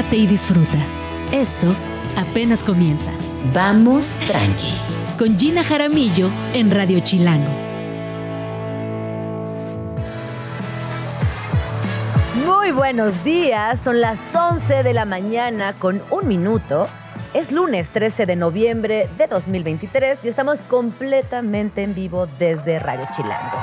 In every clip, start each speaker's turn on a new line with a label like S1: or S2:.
S1: relájate y disfruta. Esto apenas comienza.
S2: Vamos tranqui.
S1: Con Gina Jaramillo en Radio Chilango.
S3: Muy buenos días, son las 11 de la mañana con un minuto. Es lunes 13 de noviembre de 2023 y estamos completamente en vivo desde Radio Chilango.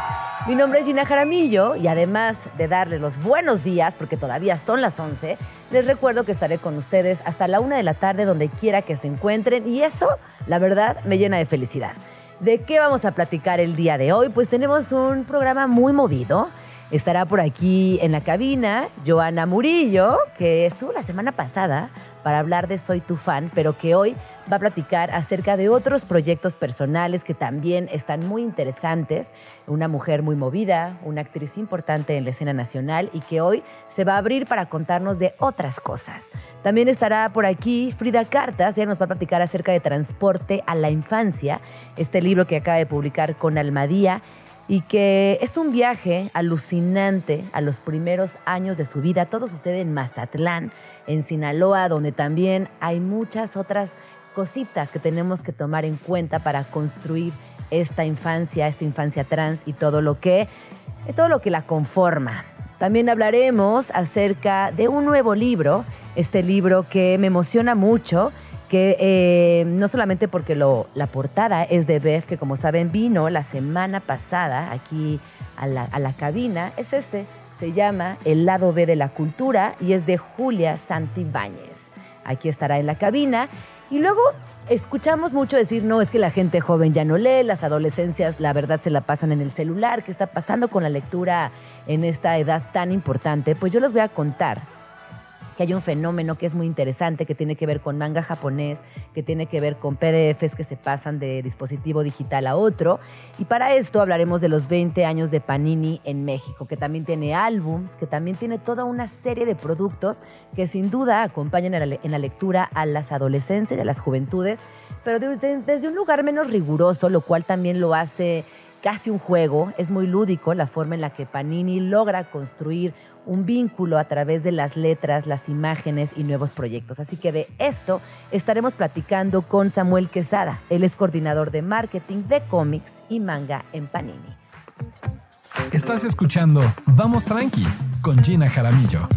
S3: Mi nombre es Gina Jaramillo y además de darles los buenos días, porque todavía son las 11, les recuerdo que estaré con ustedes hasta la una de la tarde donde quiera que se encuentren y eso, la verdad, me llena de felicidad. ¿De qué vamos a platicar el día de hoy? Pues tenemos un programa muy movido. Estará por aquí en la cabina Joana Murillo, que estuvo la semana pasada para hablar de Soy tu fan, pero que hoy va a platicar acerca de otros proyectos personales que también están muy interesantes. Una mujer muy movida, una actriz importante en la escena nacional y que hoy se va a abrir para contarnos de otras cosas. También estará por aquí Frida Cartas, ella nos va a platicar acerca de Transporte a la Infancia, este libro que acaba de publicar con Almadía y que es un viaje alucinante a los primeros años de su vida. Todo sucede en Mazatlán, en Sinaloa, donde también hay muchas otras cositas que tenemos que tomar en cuenta para construir esta infancia, esta infancia trans y todo lo que, todo lo que la conforma. También hablaremos acerca de un nuevo libro, este libro que me emociona mucho, que eh, no solamente porque lo, la portada es de Beth, que como saben vino la semana pasada aquí a la, a la cabina, es este, se llama El lado B de la cultura y es de Julia Santibáñez. Aquí estará en la cabina. Y luego escuchamos mucho decir, no, es que la gente joven ya no lee, las adolescencias la verdad se la pasan en el celular, ¿qué está pasando con la lectura en esta edad tan importante? Pues yo les voy a contar que hay un fenómeno que es muy interesante, que tiene que ver con manga japonés, que tiene que ver con PDFs que se pasan de dispositivo digital a otro. Y para esto hablaremos de los 20 años de Panini en México, que también tiene álbums, que también tiene toda una serie de productos que sin duda acompañan en la lectura a las adolescentes y a las juventudes, pero desde un lugar menos riguroso, lo cual también lo hace casi un juego, es muy lúdico la forma en la que Panini logra construir un vínculo a través de las letras, las imágenes y nuevos proyectos. Así que de esto estaremos platicando con Samuel Quesada. Él es coordinador de marketing de cómics y manga en Panini.
S4: Estás escuchando Vamos Tranqui con Gina Jaramillo.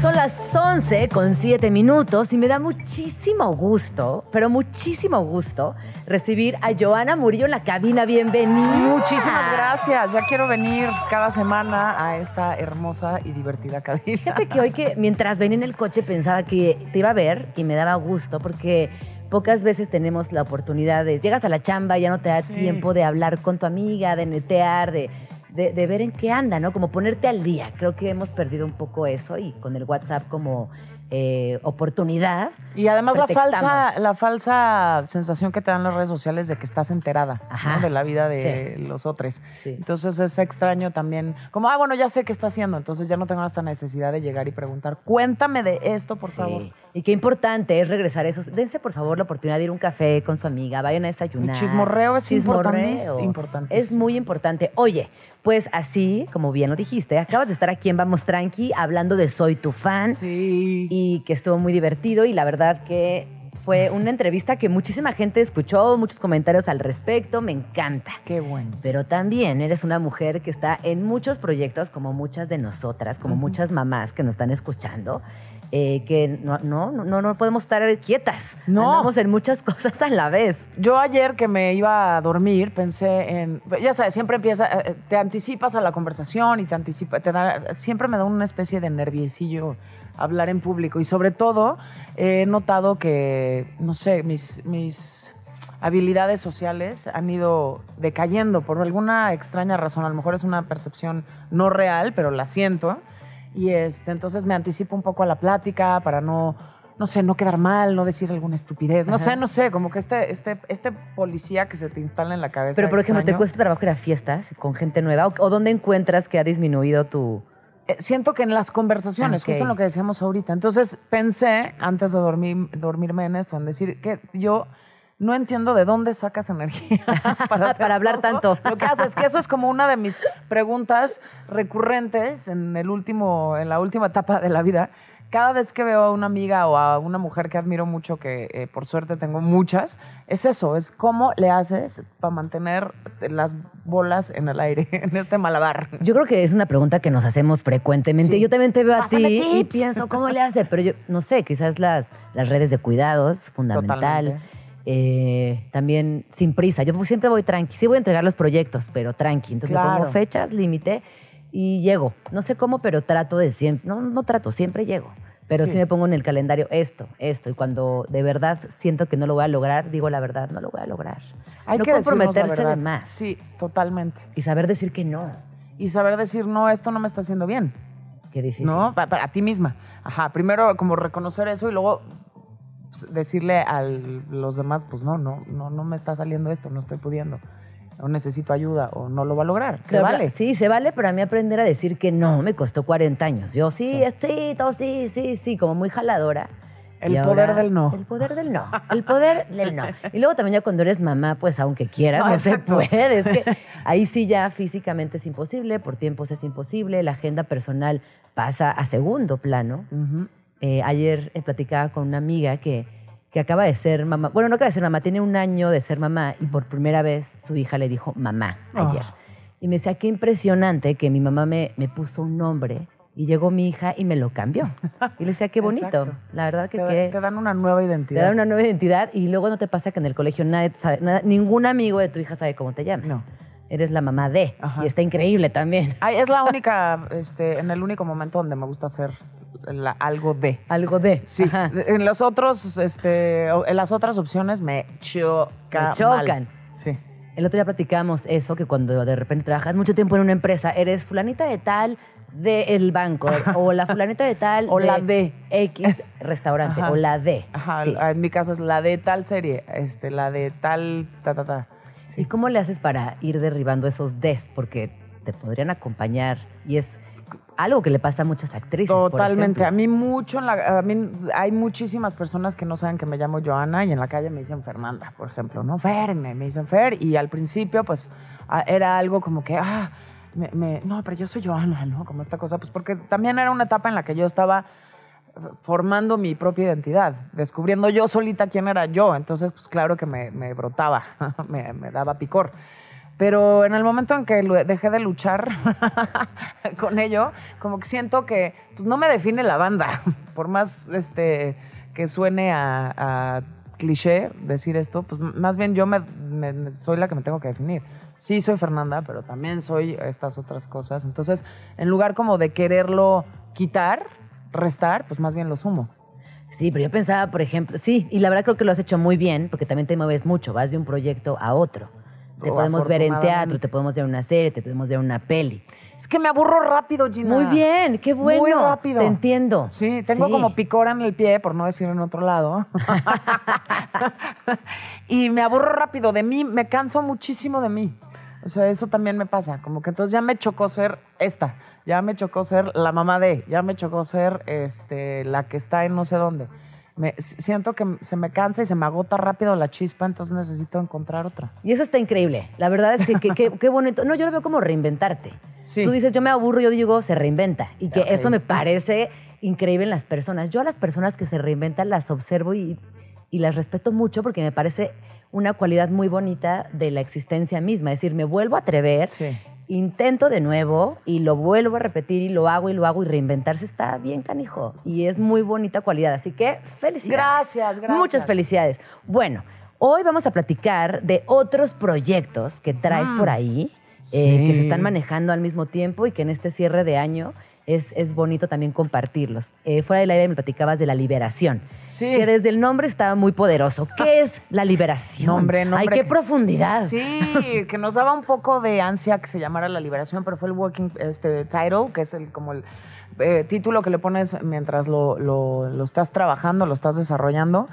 S3: Son las 11 con 7 minutos y me da muchísimo gusto, pero muchísimo gusto recibir a Joana Murillo en la cabina. Bienvenida.
S5: Muchísimas gracias. Ya quiero venir cada semana a esta hermosa y divertida cabina.
S3: Fíjate que hoy que mientras venía en el coche pensaba que te iba a ver y me daba gusto porque pocas veces tenemos la oportunidad de llegas a la chamba ya no te da
S5: Sí.
S3: tiempo de hablar con tu amiga, de netear, de, de, de ver en qué anda, ¿no? Como ponerte al día. Creo que hemos perdido un poco eso y con el WhatsApp como eh, oportunidad.
S5: Y además la falsa, la falsa sensación que te dan las redes sociales de que estás enterada. ¿no? de la vida de los otros.
S3: Sí.
S5: Entonces es extraño también, como, ah, bueno, ya sé qué está haciendo, entonces ya no tengo esta necesidad de llegar y preguntar, cuéntame de esto, por
S3: Sí.
S5: favor.
S3: Y qué importante es regresar a esos. Dense, por favor, la oportunidad de ir a un café con su amiga, vayan a desayunar.
S5: El chismorreo es
S3: Chismorreo.
S5: importantísimo.
S3: Es muy importante. Oye, pues así, como bien lo dijiste, acabas de estar aquí en Vamos Tranqui hablando de Soy tu fan
S5: Sí.
S3: y que estuvo muy divertido y la verdad que fue una entrevista que muchísima gente escuchó, muchos comentarios al respecto, me encanta.
S5: Qué bueno.
S3: Pero también eres una mujer que está en muchos proyectos, como muchas de nosotras, como muchas mamás que nos están escuchando, eh, que no, no, no, no podemos estar quietas.
S5: No.
S3: Andamos en muchas cosas a la vez.
S5: Yo ayer que me iba a dormir pensé en, ya sabes, siempre empieza, eh, te anticipas a la conversación y te anticipa, te da, siempre me da una especie de nerviecillo hablar en público y sobre todo he notado que, no sé, mis, mis habilidades sociales han ido decayendo por alguna extraña razón, a lo mejor es una percepción no real, pero la siento y este, entonces me anticipo un poco a la plática para no no sé, no quedar mal, no decir alguna estupidez. No
S3: Ajá.
S5: sé, no sé, como que este, este, este policía que se te instala en la cabeza.
S3: Pero, por ejemplo, ¿te cuesta trabajo ir a fiestas con gente nueva? ¿O, o dónde encuentras que ha disminuido tu...?
S5: eh, Siento que en las conversaciones,
S3: Ok.
S5: justo en lo que decíamos ahorita. Entonces pensé, antes de dormir, dormirme en esto, en decir que yo no entiendo de dónde sacas energía para,
S3: hablar
S5: todo
S3: tanto.
S5: Lo que haces, que eso es como una de mis preguntas recurrentes en el último, en la última etapa de la vida. Cada vez que veo a una amiga o a una mujer que admiro mucho, que eh, por suerte tengo muchas, es eso, es cómo le haces para mantener las bolas en el aire, en este malabar.
S3: Yo creo que es una pregunta que nos hacemos frecuentemente.
S5: Sí.
S3: Yo también te veo a ti y pienso, ¿cómo le hace? Pero yo no sé, quizás las, las redes de cuidados, fundamental.
S5: Totalmente.
S3: Eh, también sin prisa. Yo siempre voy tranqui. Sí voy a entregar los proyectos, pero tranqui. Entonces me
S5: Claro.
S3: pongo fechas, límite y llego. No sé cómo, pero trato de siempre. No, no trato, siempre llego. Pero sí.
S5: Sí.
S3: me pongo en el calendario esto, esto. Y cuando de verdad siento que no lo voy a lograr, digo la verdad, no lo voy a lograr.
S5: Hay
S3: no
S5: que
S3: comprometerse de más.
S5: Sí, totalmente.
S3: Y saber decir que no.
S5: Y saber decir, no, esto no me está haciendo bien.
S3: Qué difícil.
S5: ¿no? Pa- Para, ti misma. Ajá, primero como reconocer eso y luego decirle a los demás, pues no, no, no, no me está saliendo esto, no estoy pudiendo, o necesito ayuda, o no lo va a lograr. Se vale.
S3: Sí, se vale, pero a mí aprender a decir que no me costó 40 años. Yo sí,
S5: Sí.
S3: sí, todo sí, sí, sí, como muy jaladora.
S5: El
S3: Y
S5: poder del no.
S3: El poder del no. El poder del no. Y luego también ya cuando eres mamá, pues aunque quieras,
S5: No,
S3: no, se puede. Es que ahí sí ya físicamente es imposible, por tiempos es imposible, la agenda personal pasa a segundo plano.
S5: Ujú.
S3: Eh, ayer eh, platicaba con una amiga que, que acaba de ser mamá. Bueno, no acaba de ser mamá, tiene un año de ser mamá y por primera vez su hija le dijo mamá ayer.
S5: Ah.
S3: Y me decía, qué impresionante que mi mamá me, me puso un nombre y llegó mi hija y me lo cambió. Y le decía, qué bonito.
S5: Exacto.
S3: La verdad que
S5: Te,
S3: qué-
S5: te dan una nueva
S3: te
S5: identidad.
S3: da una nueva identidad y luego no te pasa que en el colegio nadie sabe, nada- ningún amigo de tu hija sabe cómo te llamas.
S5: No.
S3: Eres la mamá de.
S5: Ajá.
S3: Y está increíble también.
S5: Ay, es la única, este, en el único momento donde me gusta hacer la- algo de.
S3: Algo de.
S5: Sí,
S3: Ajá.
S5: en los otros, este, en las otras opciones me choca
S3: Me chocan.
S5: mal. Sí.
S3: El otro día platicamos eso, que cuando de repente trabajas mucho tiempo en una empresa, eres fulanita de tal del banco, o la fulanita de tal
S5: O la de.
S3: X restaurante,
S5: Ajá.
S3: o la de.
S5: Ajá,
S3: Sí.
S5: en mi caso es la de tal serie, este, la de tal, ta, ta, ta.
S3: ¿Y cómo le haces para ir derribando esos des? Porque te podrían acompañar y es algo que le pasa a muchas actrices. por
S5: Totalmente.
S3: ejemplo.
S5: A mí mucho, en la, a mí hay muchísimas personas que no saben que me llamo Joana y en la calle me dicen Fernanda, por ejemplo, ¿no? Fer, me, me dicen Fer y al principio pues era algo como que, ah, me, me- no, pero yo soy Joana, ¿no? Como esta cosa, pues porque también era una etapa en la que yo estaba formando mi propia identidad, descubriendo yo solita quién era yo. Entonces, pues claro que me, brotaba, me daba picor. Pero en el momento en que dejé de luchar con ello, como que siento que pues, no me define la banda. Por más este, que suene a, a cliché decir esto, pues más bien yo me- me- soy la que me tengo que definir. Sí, soy Fernanda, pero también soy estas otras cosas. Entonces, en lugar como de quererlo quitar, restar, pues más bien lo sumo.
S3: Sí, pero yo pensaba, por ejemplo, sí, y la verdad creo que lo has hecho muy bien, porque también te mueves mucho, vas de un proyecto a otro. Te podemos ver en teatro, te podemos ver en una serie, te podemos ver en una peli.
S5: Es que me aburro rápido, Gina.
S3: Muy bien, qué bueno.
S5: Muy rápido.
S3: Te entiendo.
S5: Sí, tengo
S3: Sí.
S5: como picora en el pie, por no decir en otro lado. y me aburro rápido de mí, me canso muchísimo de mí. O sea, eso también me pasa. Como que entonces ya me chocó ser esta, ya me chocó ser la mamá de, ya me chocó ser este, la que está en no sé dónde. Me, siento que se me cansa y se me agota rápido la chispa, entonces necesito encontrar otra.
S3: Y eso está increíble. La verdad es que qué bonito. No, yo lo veo como reinventarte.
S5: Sí.
S3: Tú dices, yo me aburro, yo digo, se reinventa. Y que eso me parece increíble en las personas. Yo a las personas que se reinventan las observo y, y las respeto mucho porque me parece una cualidad muy bonita de la existencia misma. Es decir, me vuelvo a atrever,
S5: Sí.
S3: Intento de nuevo y lo vuelvo a repetir y lo hago y lo hago y reinventarse está bien canijo. Y es muy bonita cualidad. Así que felicidades.
S5: Gracias, gracias.
S3: Muchas felicidades. Bueno, hoy vamos a platicar de otros proyectos que traes por ahí, eh, que se están manejando al mismo tiempo y que en este cierre de año es, es bonito también compartirlos. Eh, fuera del aire me platicabas de la liberación,
S5: Sí.
S3: que desde el nombre estaba muy poderoso. ¿Qué es la liberación?
S5: Nombre, nombre.
S3: Ay, qué profundidad.
S5: Sí, que nos daba un poco de ansia que se llamara La Liberación, pero fue el working este, title, que es el como el eh, título que le pones mientras lo, lo- lo estás trabajando, lo estás desarrollando.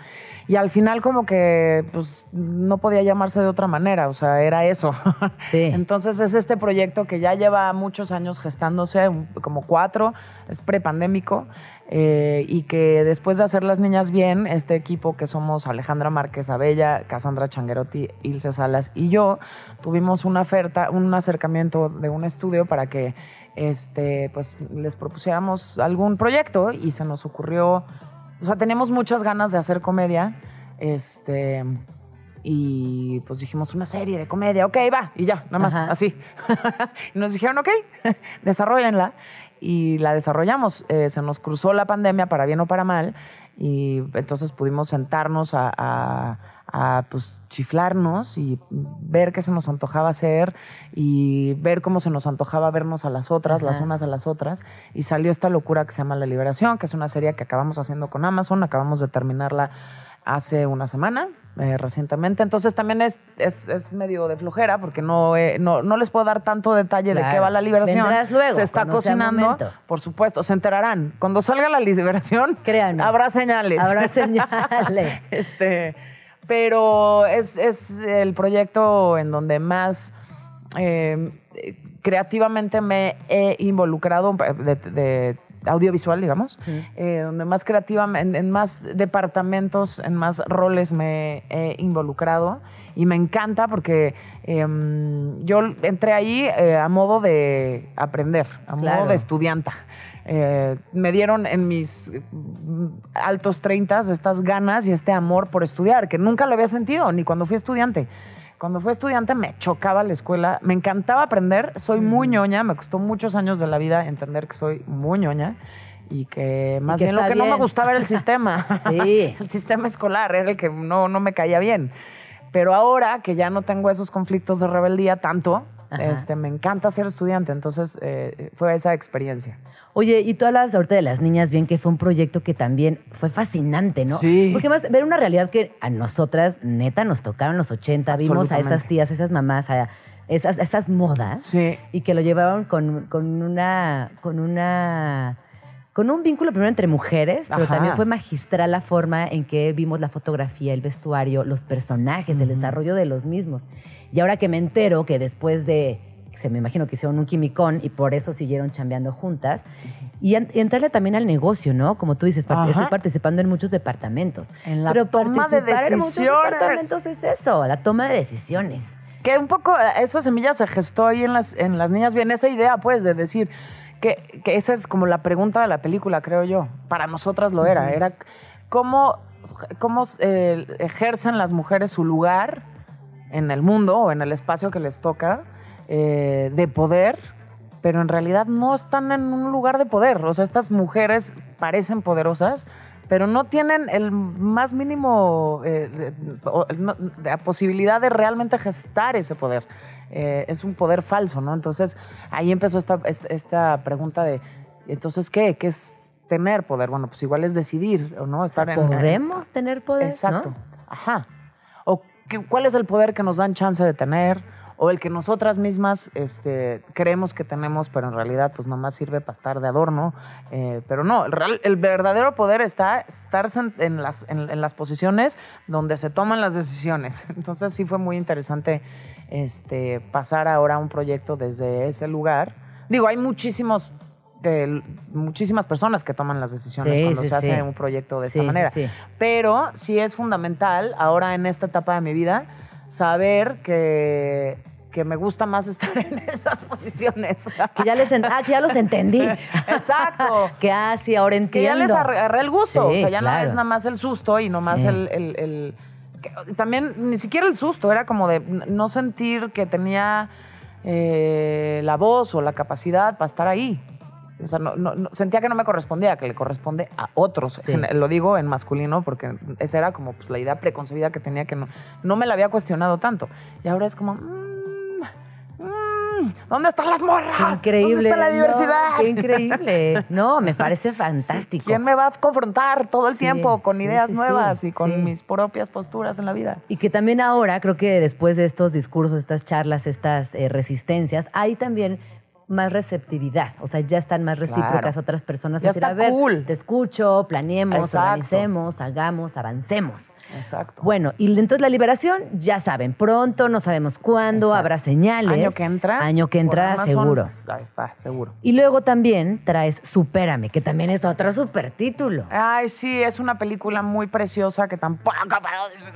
S5: Y al final como que pues no podía llamarse de otra manera, o sea, era eso.
S3: Sí.
S5: Entonces es este proyecto que ya lleva muchos años gestándose, como cuatro 2004, es prepandémico, eh, y que después de hacer las niñas bien, este equipo que somos Alejandra Márquez Abella, Cassandra Changuerotti, Ilse Salas y yo, tuvimos una oferta, un acercamiento de un estudio para que este, pues, les propusiéramos algún proyecto y se nos ocurrió, o sea, teníamos muchas ganas de hacer comedia, este, y pues dijimos una serie de comedia, ok, va, y ya, nada más,
S3: Ajá.
S5: así. y nos dijeron, ok, desarrollenla. Y la desarrollamos. Eh, se nos cruzó la pandemia, para bien o para mal, y entonces pudimos sentarnos a, a- a, pues, chiflarnos y ver qué se nos antojaba hacer y ver cómo se nos antojaba vernos a las otras, las unas a las otras. Y salió esta locura que se llama La Liberación, que es una serie que acabamos haciendo con Amazon, acabamos de terminarla hace una semana, eh, recientemente. Entonces también es, es, es medio de flojera porque no, eh, no, no les puedo dar tanto detalle de qué va la liberación.
S3: Luego,
S5: se está cocinando. Por supuesto, se enterarán. Cuando salga la liberación,
S3: Créanme.
S5: habrá señales.
S3: Habrá señales.
S5: este, pero es, es el proyecto en donde más eh, creativamente me he involucrado de, de audiovisual, digamos, eh, donde más creativamente, en, en más departamentos, en más roles me he involucrado y me encanta porque em, yo entré ahí eh, a modo de aprender, a
S3: Claro.
S5: modo de estudianta. Eh, me dieron en mis altos 30 estas ganas y este amor por estudiar, que nunca lo había sentido, ni cuando fui estudiante. Cuando fui estudiante me chocaba la escuela, me encantaba aprender, soy muy ñoña, me costó muchos años de la vida entender que soy muy ñoña y que más
S3: que
S5: bien lo que no me gustaba era el sistema.
S3: Sí.
S5: el sistema escolar era el que no, no me caía bien. Pero ahora que ya no tengo esos conflictos de rebeldía tanto,
S3: Ajá.
S5: este, me encanta ser estudiante, entonces eh, fue esa experiencia.
S3: Oye, y tú hablas ahorita de las niñas bien, que fue un proyecto que también fue fascinante, ¿no?
S5: Sí.
S3: Porque más ver una realidad que a nosotras, neta, nos tocaron los 80, vimos a esas tías, esas mamás, a esas, esas modas.
S5: Sí.
S3: Y que lo llevaron con, con una. con una. con un vínculo primero entre mujeres, pero
S5: Ajá.
S3: también fue magistral la forma en que vimos la fotografía, el vestuario, los personajes, el desarrollo de los mismos. Y ahora que me entero que después de, se me imagino que hicieron un quimicón y por eso siguieron chambeando juntas, y, en- y entrarle también al negocio, ¿no? Como tú dices, par-
S5: Ajá.
S3: estoy participando en muchos departamentos.
S5: En la
S3: pero
S5: toma de
S3: participar en muchos
S5: decisiones.
S3: departamentos es eso, la toma de decisiones.
S5: Que un poco eh, esa semilla se gestó ahí en las, en las niñas bien, esa idea pues de decir que, que esa es como la pregunta de la película, creo yo. Para nosotras lo era. Era cómo, cómo eh, ejercen las mujeres su lugar en el mundo o en el espacio que les toca eh, de poder, pero en realidad no están en un lugar de poder. O sea, estas mujeres parecen poderosas, pero no tienen el más mínimo eh, no- la posibilidad de realmente gestar ese poder. Eh, es un poder falso, ¿no? Entonces ahí empezó esta, esta, pregunta de, entonces, ¿qué? ¿Qué es tener poder? Bueno, pues igual es decidir, ¿o no? Estar en- en,
S3: ¿Podemos tener poder?
S5: Exacto.
S3: ¿no?
S5: Ajá. O qué- cuál es el poder que nos dan chance de tener, o el que nosotras mismas este, creemos que tenemos, pero en realidad pues nomás sirve para estar de adorno. Eh, pero no, el, real- el verdadero poder está estarse en, en las, en, en las posiciones donde se toman las decisiones. Entonces sí fue muy interesante este, pasar ahora a un proyecto desde ese lugar. Digo, hay muchísimos... de- muchísimas personas que toman las decisiones
S3: Sí,
S5: cuando
S3: sí,
S5: se hace
S3: sí.
S5: un proyecto de esta manera. Pero sí es fundamental ahora en esta etapa de mi vida saber que, que me gusta más estar en esas posiciones.
S3: Que ya, les ah, que ya los entendí.
S5: Exacto.
S3: que ah, sí, ahora
S5: que
S3: entiendo.
S5: ya les arre- agarré el gusto.
S3: Sí,
S5: o sea, ya
S3: claro.
S5: no es nada más el susto y no más
S3: Sí.
S5: el... el- el- que- también ni siquiera el susto, era como de no sentir que tenía eh, la voz o la capacidad para estar ahí. O sea, no- no- no- sentía que no me correspondía, que le corresponde a otros.
S3: Sí.
S5: Lo digo en masculino porque esa era como pues, la idea preconcebida que tenía que no, no me la había cuestionado tanto. Y ahora es como, mm, mm, ¿dónde están las morras?
S3: Qué increíble.
S5: ¿Dónde está la
S3: no,
S5: diversidad?
S3: qué increíble. No, me parece fantástico.
S5: ¿Quién me va a confrontar todo el
S3: Sí,
S5: tiempo con ideas nuevas y con mis propias posturas en la vida?
S3: Y que también ahora, creo que después de estos discursos, estas charlas, estas eh, resistencias, hay también más receptividad, o sea, ya están más recíprocas
S5: Claro.
S3: otras personas.
S5: Ya
S3: a decir,
S5: está
S3: a ver,
S5: cool.
S3: te escucho, planeemos,
S5: Exacto.
S3: organicemos, hagamos, avancemos.
S5: Exacto.
S3: Bueno, y entonces la liberación, ya saben, pronto, no sabemos cuándo,
S5: Exacto.
S3: habrá señales.
S5: Año que entra.
S3: Año que entra, seguro.
S5: Ahí está, seguro.
S3: Y luego también traes Supérame, que también es otro super título.
S5: Ay, sí, es una película muy preciosa que tampoco.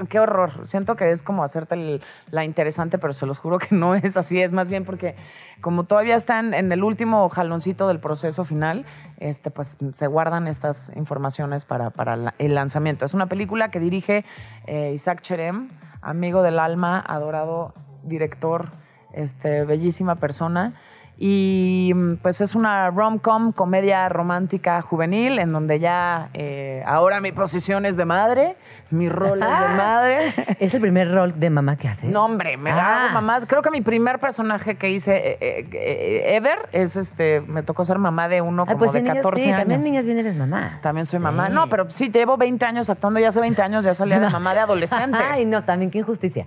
S5: Qué horror. Siento que es como hacerte el- la interesante, pero se los juro que no es así. Es más bien porque, como todavía están en el último jaloncito del proceso final, este, pues se guardan estas informaciones para, el lanzamiento. Es una película que dirige eh, Isaac Cherem, amigo del alma, adorado director, este, bellísima persona. Y mm, pues es una rom-com, comedia romántica juvenil, en donde ya eh, ahora mi posición es de madre, mi rol es de madre.
S3: ¿Es el primer rol de mamá que haces?
S5: No, hombre, me
S3: Ah.
S5: hago mamás. Creo que mi primer personaje que hice eh, eh, eh, ever es este, me tocó ser mamá de uno
S3: Ay,
S5: como
S3: pues
S5: de
S3: niñas,
S5: 14
S3: sí,
S5: años.
S3: también niñas bien eres mamá.
S5: También soy
S3: Sí.
S5: mamá. No, pero sí, llevo 20 años actuando, ya hace 20 años ya salía de mamá de adolescentes.
S3: Ay, no, también qué injusticia.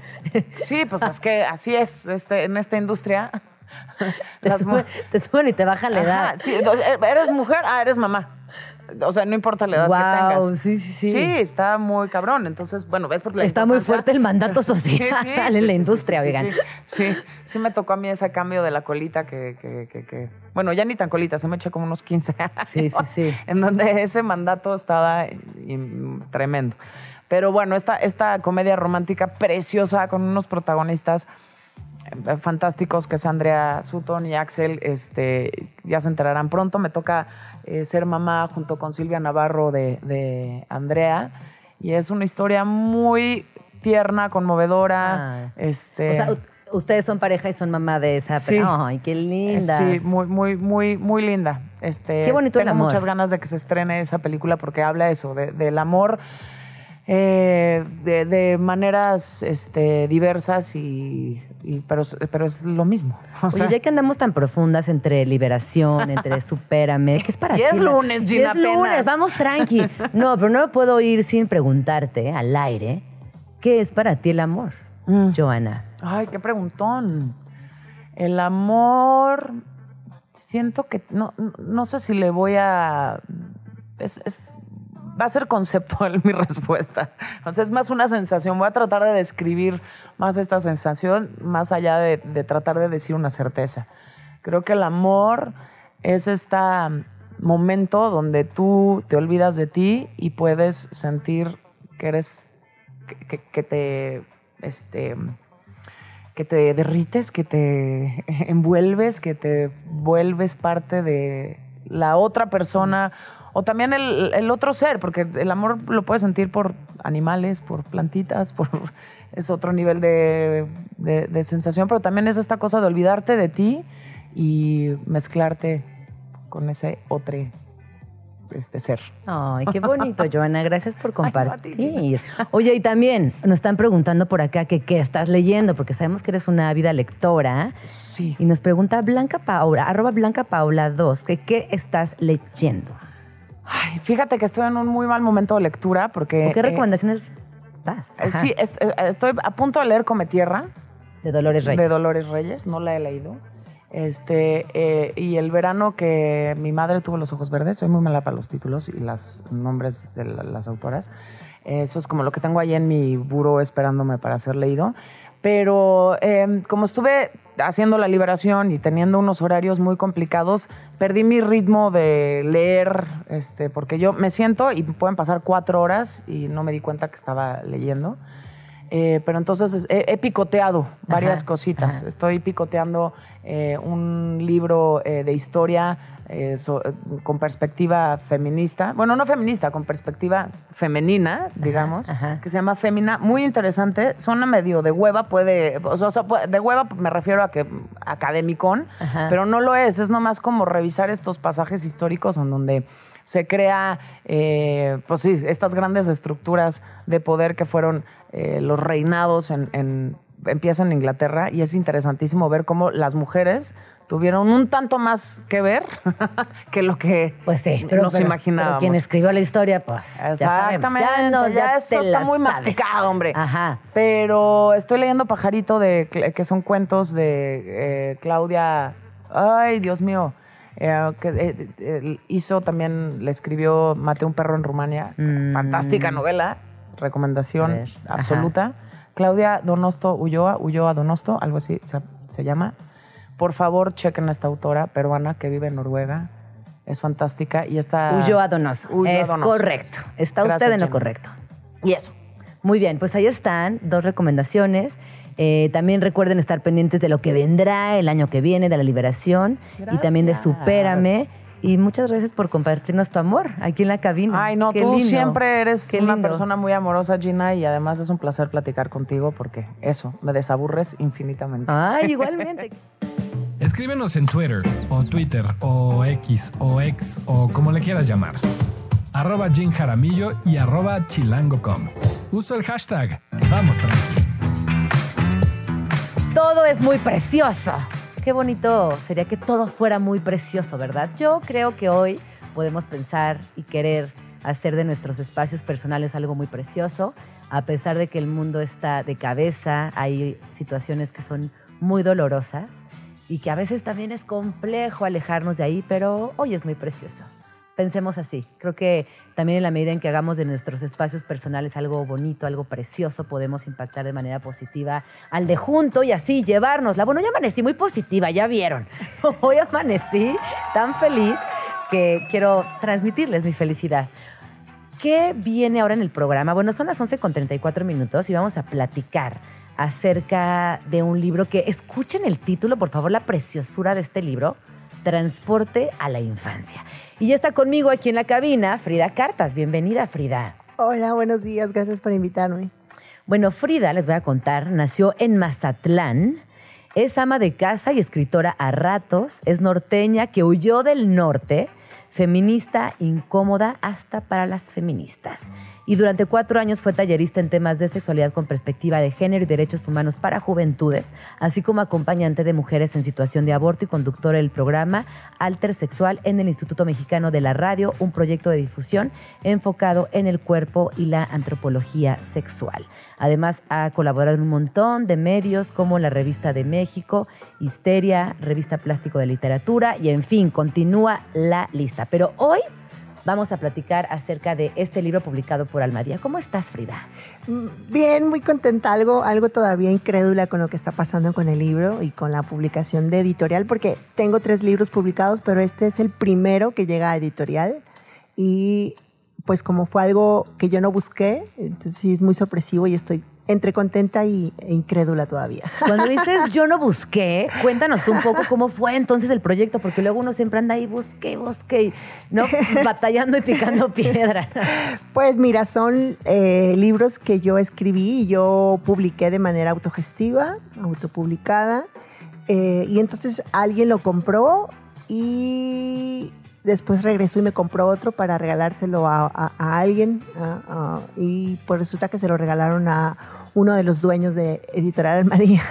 S5: Sí, pues es que así es este, en esta industria.
S3: Te suben, te suben y te bajan la edad.
S5: Ajá, sí, eres mujer, ah, eres mamá. O sea, no importa la edad
S3: Guau,
S5: que tengas.
S3: sí, sí, sí.
S5: Sí, está muy cabrón. Entonces, bueno, ves por la
S3: Está muy fuerte el mandato social en la industria, oigan.
S5: Sí, sí, me tocó a mí ese cambio de la colita que, que, que, que- bueno, ya ni tan colita, se me eché como unos 15 años.
S3: Sí, sí, sí.
S5: En donde ese mandato estaba tremendo. Pero bueno, esta, esta comedia romántica preciosa con unos protagonistas eh, fantásticos que es Andrea Sutton y Axel, este, ya se enterarán pronto. Me toca eh, ser mamá junto con Silvia Navarro de, de Andrea y es una historia muy tierna, conmovedora.
S3: Ah.
S5: Este,
S3: O sea, ustedes son pareja y son mamá de esa.
S5: Sí.
S3: Ay, qué linda.
S5: Sí, muy, muy, muy, muy linda. Este,
S3: Qué bonito el
S5: tengo
S3: amor.
S5: muchas ganas de que se estrene esa película porque habla eso, de- del amor eh, de, de maneras este, diversas y, y- pero, es- pero es lo mismo. O
S3: Oye,
S5: sea,
S3: ya que andamos tan profundas entre liberación, entre supérame, ¿qué es para
S5: Y
S3: ti?
S5: es lunes,
S3: Y
S5: Gina,
S3: es lunes,
S5: apenas.
S3: vamos tranqui. No, pero no puedo ir sin preguntarte al aire, ¿qué es para ti el amor,
S5: Mm.
S3: Joana?
S5: Ay, qué preguntón. El amor, siento que no, no sé si le voy a... es- es- va a ser conceptual mi respuesta. O sea, es más una sensación. Voy a tratar de describir más esta sensación, más allá de, tratar de decir una certeza. Creo que el amor es este momento donde tú te olvidas de ti y puedes sentir que eres, que, te, este, que te derrites, que te envuelves, que te vuelves parte de la otra persona o también el, el otro ser, porque el amor lo puedes sentir por animales, por plantitas, por es otro nivel de, de- de sensación, pero también es esta cosa de olvidarte de ti y mezclarte con ese otro este ser.
S3: Ay, qué bonito, Joana. Gracias por compartir. Oye, y también nos están preguntando por acá que qué estás leyendo, porque sabemos que eres una ávida lectora.
S5: Sí.
S3: Y nos pregunta Blanca Paula, arroba Blanca Paula 2, que qué estás leyendo.
S5: Ay, fíjate que estoy en un muy mal momento de lectura porque...
S3: ¿Con qué
S5: eh,
S3: recomendaciones das?
S5: eh, sí, es- eh, estoy a punto de leer Come Tierra.
S3: de Dolores Reyes.
S5: De Dolores Reyes, no la he leído. Este, eh, y el verano que mi madre tuvo los ojos verdes, soy muy mala para los títulos y los nombres de la- las autoras. Eso es como lo que tengo ahí en mi buró esperándome para ser leído. Pero eh, como estuve haciendo la liberación y teniendo unos horarios muy complicados, perdí mi ritmo de leer, este, porque yo me siento y pueden pasar cuatro horas y no me di cuenta que estaba leyendo. Eh, pero entonces es- he, he picoteado varias
S3: Ajá,
S5: cositas.
S3: ajá.
S5: Estoy picoteando eh, un libro eh, de historia eh, so- eh, con perspectiva feminista. Bueno, no feminista, con perspectiva femenina, digamos,
S3: ajá.
S5: que se llama Fémina. Muy interesante. Suena medio de hueva, puede. O sea, de hueva me refiero a que academicón,
S3: Ajá.
S5: pero no lo es. Es nomás como revisar estos pasajes históricos en donde se crea, eh, pues sí, estas grandes estructuras de poder que fueron eh, los reinados en, en- empiezan en Inglaterra y es interesantísimo ver cómo las mujeres tuvieron un tanto más que ver que lo que
S3: Pues sí, pero,
S5: nos
S3: pero-
S5: imaginábamos.
S3: pero quien escribió la historia, pues. ya sabemos.
S5: Exactamente, ya,
S3: no, ya
S5: eso está muy
S3: sabes.
S5: masticado, hombre.
S3: Ajá.
S5: Pero estoy leyendo Pajarito, de, que son cuentos de eh, Claudia Ay, Dios mío. Eh, que, eh, eh, hizo también, le escribió Maté un perro en Rumania.
S3: Mm.
S5: Fantástica novela. Recomendación
S3: A ver, ajá.
S5: Claudia Donosto Ulloa, Ulloa Donosto, algo así se, se llama. Por favor, chequen a esta autora peruana que vive en Noruega. Es fantástica y está...
S3: Ulloa Donoso.
S5: Ulloa
S3: es
S5: Donoso.
S3: correcto. Está
S5: Gracias,
S3: usted en lo
S5: Jenny.
S3: correcto. Y eso. Muy bien, pues ahí están dos recomendaciones. Eh, también recuerden estar pendientes de lo que vendrá el año que viene, de la liberación y también de. Supérame. Y muchas gracias por compartirnos tu amor aquí en la cabina.
S5: Ay, no,
S3: Qué
S5: tú
S3: lindo.
S5: siempre eres
S3: Qué
S5: una
S3: lindo.
S5: persona muy amorosa, Gina, y además es un placer platicar contigo porque eso, me desaburres infinitamente.
S3: Ay, igualmente.
S4: Escríbenos en Twitter o Twitter o X o X o como le quieras llamar. Arroba Jim Jaramillo y arroba chilango.com. Uso el hashtag Vamos Tranqui.
S3: Todo es muy precioso. Qué bonito sería que todo fuera muy precioso, ¿verdad? Yo creo que hoy podemos pensar y querer hacer de nuestros espacios personales algo muy precioso, a pesar de que el mundo está de cabeza, hay situaciones que son muy dolorosas y que a veces también es complejo alejarnos de ahí, pero hoy es muy precioso. Pensemos así. Creo que también en la medida en que hagamos de nuestros espacios personales algo bonito, algo precioso, podemos impactar de manera positiva al de junto y así llevárnosla. Bueno, ya amanecí muy positiva, ya vieron. Hoy amanecí tan feliz que quiero transmitirles mi felicidad. ¿Qué viene ahora en el programa? Bueno, son las 11 con 34 minutos y vamos a platicar acerca de un libro que, escuchen el título, por favor, la preciosura de este libro, Transporte a la Infancia. Y ya está conmigo aquí en la cabina Frida Cartas. Bienvenida, Frida.
S6: Hola, buenos días, gracias por invitarme.
S3: Bueno, Frida, les voy a contar, nació en Mazatlán, es ama de casa y escritora a ratos, es norteña que huyó del norte, feminista incómoda hasta para las feministas. Y durante cuatro años fue tallerista en temas de sexualidad con perspectiva de género y derechos humanos para juventudes, así como acompañante de mujeres en situación de aborto y conductora del programa Alter Sexual en el Instituto Mexicano de la Radio, un proyecto de difusión enfocado en el cuerpo y la antropología sexual. Además, ha colaborado en un montón de medios como la Revista de México, Histeria, Revista Plástico de Literatura y, en fin, continúa la lista. Pero hoy vamos a platicar acerca de este libro publicado por Almadía. ¿Cómo estás, Frida?
S6: Mm, Bien, muy contenta, algo, algo todavía incrédula con lo que está pasando con el libro y con la publicación de editorial, porque tengo tres libros publicados, pero este es el primero que llega a editorial y pues como fue algo que yo no busqué, entonces sí es muy sorpresivo y estoy entre contenta y, e incrédula todavía.
S3: Cuando dices yo no busqué, cuéntanos un poco cómo fue entonces el proyecto, porque luego uno siempre anda ahí, busque, busque, y, ¿no? Batallando y picando piedra.
S6: Pues mira, son eh, libros que yo escribí y yo publiqué de manera autogestiva, autopublicada. eh, y entonces alguien lo compró y después regresó y me compró otro para regalárselo a, a- a alguien. a- a- y pues resulta que se lo regalaron a uno de los dueños de Editorial Almadía.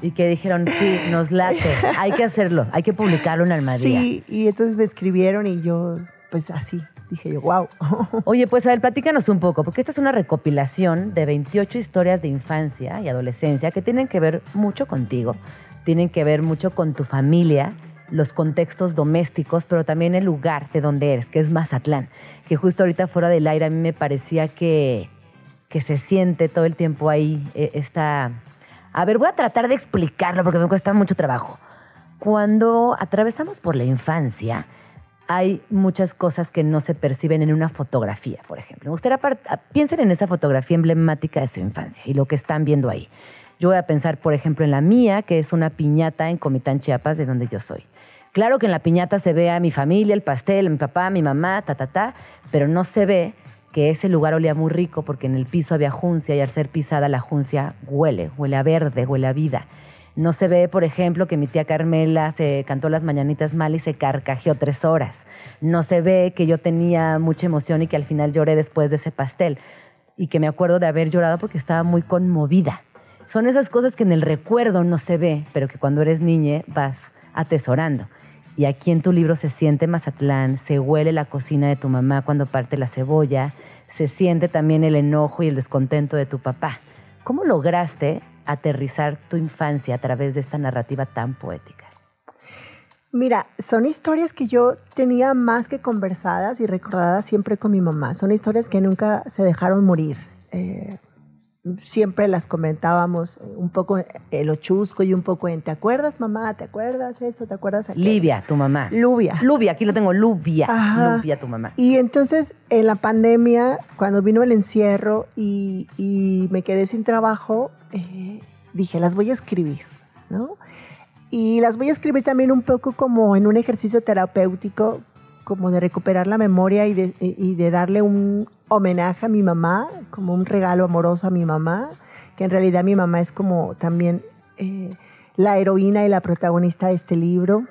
S3: Y que dijeron, sí, nos late, hay que hacerlo, hay que publicarlo en Almadía.
S6: Sí, y entonces me escribieron y yo, pues así, dije yo, wow.
S3: Oye, pues a ver, platícanos un poco, porque esta es una recopilación de 28 historias de infancia y adolescencia que tienen que ver mucho contigo, tienen que ver mucho con tu familia, los contextos domésticos, pero también el lugar de donde eres, que es Mazatlán, que justo ahorita fuera del aire a mí me parecía que, que se siente todo el tiempo ahí eh, esta... A ver, voy a tratar de explicarlo porque me cuesta mucho trabajo. Cuando atravesamos por la infancia, hay muchas cosas que no se perciben en una fotografía, por ejemplo. Me gustaría par- a- piensen en esa fotografía emblemática de su infancia y lo que están viendo ahí. Yo voy a pensar, por ejemplo, en la mía, que es una piñata en Comitán, Chiapas, de donde yo soy. Claro que en la piñata se ve a mi familia, el pastel, mi papá, mi mamá, ta, ta, ta, pero no se ve que ese lugar olía muy rico porque en el piso había juncia y al ser pisada la juncia huele, huele a verde, huele a vida. No se ve, por ejemplo, que mi tía Carmela se cantó las mañanitas mal y se carcajeó tres horas. No se ve que yo tenía mucha emoción y que al final lloré después de ese pastel. Y que me acuerdo de haber llorado porque estaba muy conmovida. Son esas cosas que en el recuerdo no se ve, pero que cuando eres niña vas atesorando. Y aquí en tu libro se siente Mazatlán, se huele la cocina de tu mamá cuando parte la cebolla, se siente también el enojo y el descontento de tu papá. ¿Cómo lograste aterrizar tu infancia a través de esta narrativa tan poética?
S6: Mira, son historias que yo tenía más que conversadas y recordadas siempre con mi mamá. Son historias que nunca se dejaron morir. Eh, siempre las comentábamos un poco en lo chusco y un poco en ¿te acuerdas mamá? ¿Te acuerdas esto? ¿Te acuerdas aquello?
S3: Livia, tu mamá.
S6: Lubia.
S3: Lubia, aquí lo tengo, Lubia.
S6: Ajá.
S3: Lubia, tu mamá.
S6: Y entonces en la pandemia, cuando vino el encierro y, y me quedé sin trabajo, eh, dije, las voy a escribir, ¿no? Y las voy a escribir también un poco como en un ejercicio terapéutico, como de recuperar la memoria y de, y de darle un homenaje a mi mamá, como un regalo amoroso a mi mamá, que en realidad mi mamá es como también eh, la heroína y la protagonista de este libro.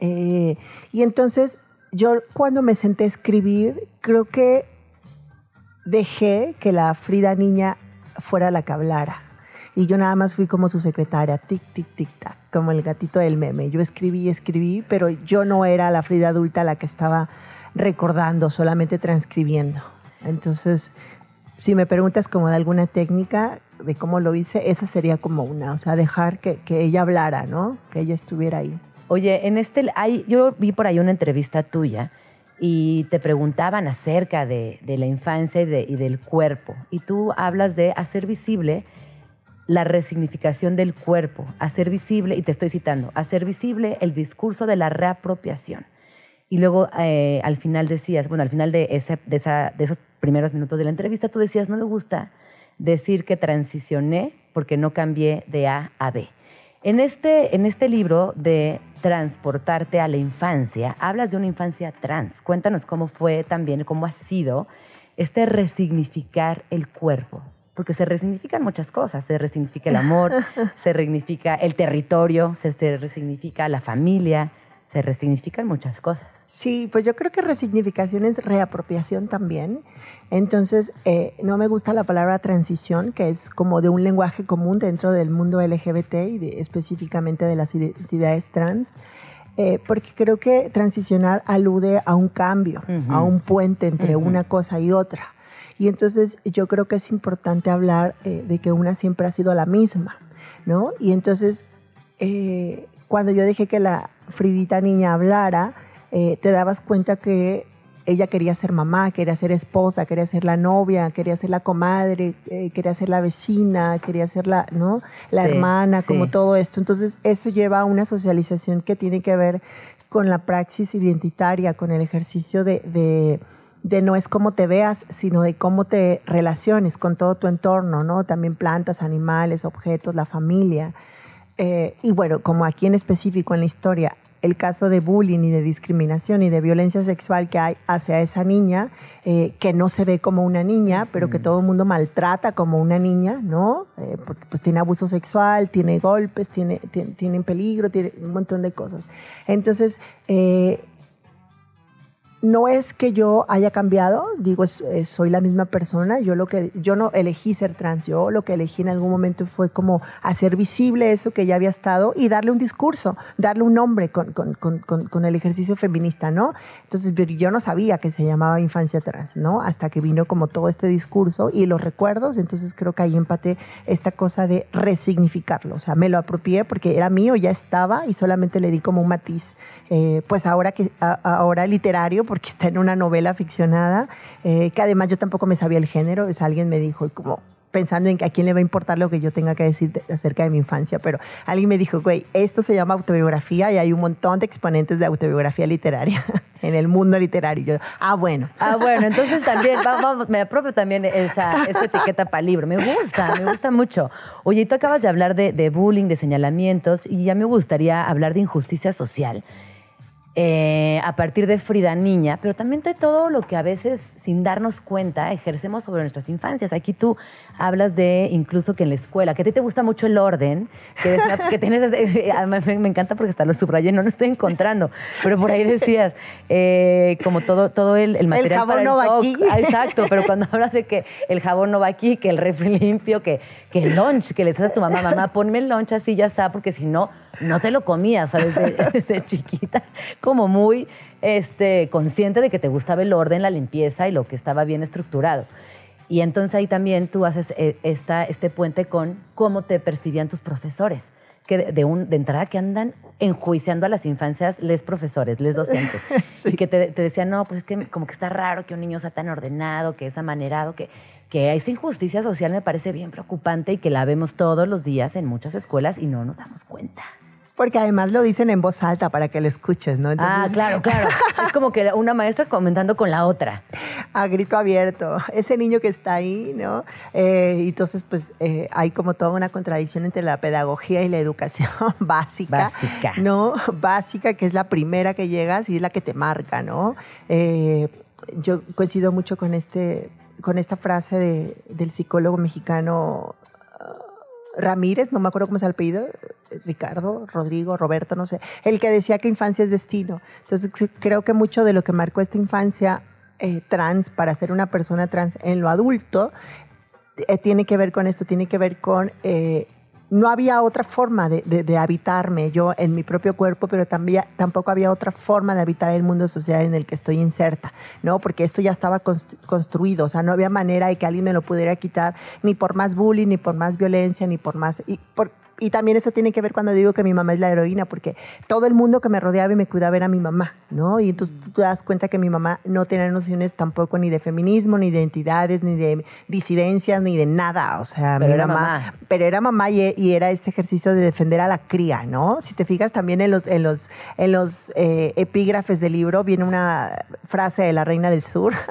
S6: Eh, y entonces yo cuando me senté a escribir, creo que dejé que la Frida niña fuera la que hablara. Y yo nada más fui como su secretaria, tic, tic, tic, tac, como el gatito del meme. Yo escribí, escribí, pero yo no era la Frida adulta la que estaba recordando, solamente transcribiendo. Entonces, si me preguntas como de alguna técnica de cómo lo hice, esa sería como una, o sea, dejar que, que ella hablara, ¿no? Que ella estuviera ahí.
S3: Oye, en este, hay, yo vi por ahí una entrevista tuya y te preguntaban acerca de, de la infancia y, de, y del cuerpo. Y tú hablas de hacer visible la resignificación del cuerpo, hacer visible, y te estoy citando, hacer visible el discurso de la reapropiación. Y luego eh, al final decías, bueno, al final de, ese, de, esa, de esos primeros minutos de la entrevista, tú decías, no me gusta decir que transicioné porque no cambié de A a B. En este, en este libro de Transportarte a la infancia, hablas de una infancia trans. Cuéntanos cómo fue también, cómo ha sido este resignificar el cuerpo, porque se resignifican muchas cosas. Se resignifica el amor, se resignifica el territorio, se, se resignifica la familia, se resignifican muchas cosas.
S6: Sí, pues yo creo que resignificación es reapropiación también. Entonces, eh, no me gusta la palabra transición, que es como de un lenguaje común dentro del mundo LGBT y de, específicamente de las identidades trans. Eh, porque creo que transicionar alude a un cambio, uh -huh. a un puente entre uh -huh. una cosa y otra. Y entonces yo creo que es importante hablar eh, de que una siempre ha sido la misma, ¿no? Y entonces, eh, cuando yo dejé que la Fridita niña hablara, eh, te dabas cuenta que ella quería ser mamá, quería ser esposa, quería ser la novia, quería ser la comadre, eh, quería ser la vecina, quería ser la, ¿no? la sí, hermana, sí. como todo esto. Entonces, eso lleva a una socialización que tiene que ver con la praxis identitaria, con el ejercicio de, de de no es cómo te veas, sino de cómo te relaciones con todo tu entorno, ¿no? También plantas, animales, objetos, la familia. Eh, y bueno, como aquí en específico en la historia, el caso de bullying y de discriminación y de violencia sexual que hay hacia esa niña, eh, que no se ve como una niña, pero que todo el mundo maltrata como una niña, ¿no? Eh, porque pues tiene abuso sexual, tiene golpes, tiene, tiene, tiene peligro, tiene un montón de cosas. Entonces, eh, no es que yo haya cambiado, digo, soy la misma persona, yo, lo que, yo no elegí ser trans, yo lo que elegí en algún momento fue como hacer visible eso que ya había estado y darle un discurso, darle un nombre con, con el ejercicio feminista, ¿no? Entonces yo no sabía que se llamaba infancia trans, ¿no? Hasta que vino como todo este discurso y los recuerdos, entonces creo que ahí empaté esta cosa de resignificarlo, o sea, me lo apropié porque era mío, ya estaba y solamente le di como un matiz, eh, pues ahora, que, a, ahora literario, porque está en una novela ficcionada, eh, que además yo tampoco me sabía el género, sea, alguien me dijo como pensando en a quién le va a importar lo que yo tenga que decir acerca de mi infancia, pero alguien me dijo, güey, esto se llama autobiografía y hay un montón de exponentes de autobiografía literaria en el mundo literario. Yo, ah, bueno.
S3: Ah, bueno, entonces también, vamos, me apropio también esa, esa etiqueta para libro. Me gusta, me gusta mucho. Oye, tú acabas de hablar de, de bullying, de señalamientos, y ya me gustaría hablar de injusticia social eh, a partir de Frida Niña, pero también de todo lo que a veces, sin darnos cuenta, ejercemos sobre nuestras infancias. Aquí tú hablas de incluso que en la escuela, que a ti te gusta mucho el orden, que, que tienes, me, me, encanta porque hasta lo subrayé, no lo estoy encontrando, pero por ahí decías, eh, como todo, todo el, el material
S6: el jabón
S3: para
S6: no
S3: el
S6: va aquí.
S3: Ah, exacto, pero cuando hablas de que el jabón no va aquí, que el refri limpio, que, que el lunch, que le dices a tu mamá, mamá, ponme el lunch así, ya está, porque si no, no te lo comías, ¿sabes? Desde, desde chiquita, como muy este, consciente de que te gustaba el orden, la limpieza y lo que estaba bien estructurado. Y entonces ahí también tú haces esta, este puente con cómo te percibían tus profesores, que de, un, de entrada que andan enjuiciando a las infancias, les profesores, les docentes.
S6: Sí.
S3: Y que te, te decían, no, pues es que como que está raro que un niño sea tan ordenado, que es amanerado, que, que esa injusticia social me parece bien preocupante y que la vemos todos los días en muchas escuelas y no nos damos cuenta.
S6: Porque además lo dicen en voz alta para que lo escuches, ¿no?
S3: ah, claro, claro. es como que una maestra comentando con la otra.
S6: a grito abierto. Ese niño que está ahí, ¿no? Eh, y entonces, pues, eh, hay como toda una contradicción entre la pedagogía y la educación básica.
S3: Básica.
S6: ¿No? Básica, que es la primera que llegas y es la que te marca, ¿no? Eh, yo coincido mucho con, este, con esta frase de- del psicólogo mexicano Ramírez, no me acuerdo cómo es el apellido, Ricardo, Rodrigo, Roberto, no sé, el que decía que infancia es destino. Entonces creo que mucho de lo que marcó esta infancia eh, trans para ser una persona trans en lo adulto eh, tiene que ver con esto, tiene que ver con... eh, no había otra forma de, de- habitarme yo en mi propio cuerpo, pero también, tampoco había otra forma de habitar el mundo social en el que estoy inserta, ¿no? Porque esto ya estaba const- construido, o sea, no había manera de que alguien me lo pudiera quitar, ni por más bullying, ni por más violencia, ni por más... Y, por- y también eso tiene que ver cuando digo que mi mamá es la heroína, porque todo el mundo que me rodeaba y me cuidaba era mi mamá, ¿no? Y entonces tú te das cuenta que mi mamá no tenía nociones tampoco ni de feminismo, ni de identidades, ni de disidencias, ni de nada. O sea,
S3: Pero
S6: mi
S3: era
S6: mamá,
S3: mamá.
S6: Pero era mamá y, y era este ejercicio de defender a la cría, ¿no? Si te fijas también en los, en los, en los eh, epígrafes del libro viene una frase de la Reina del Sur.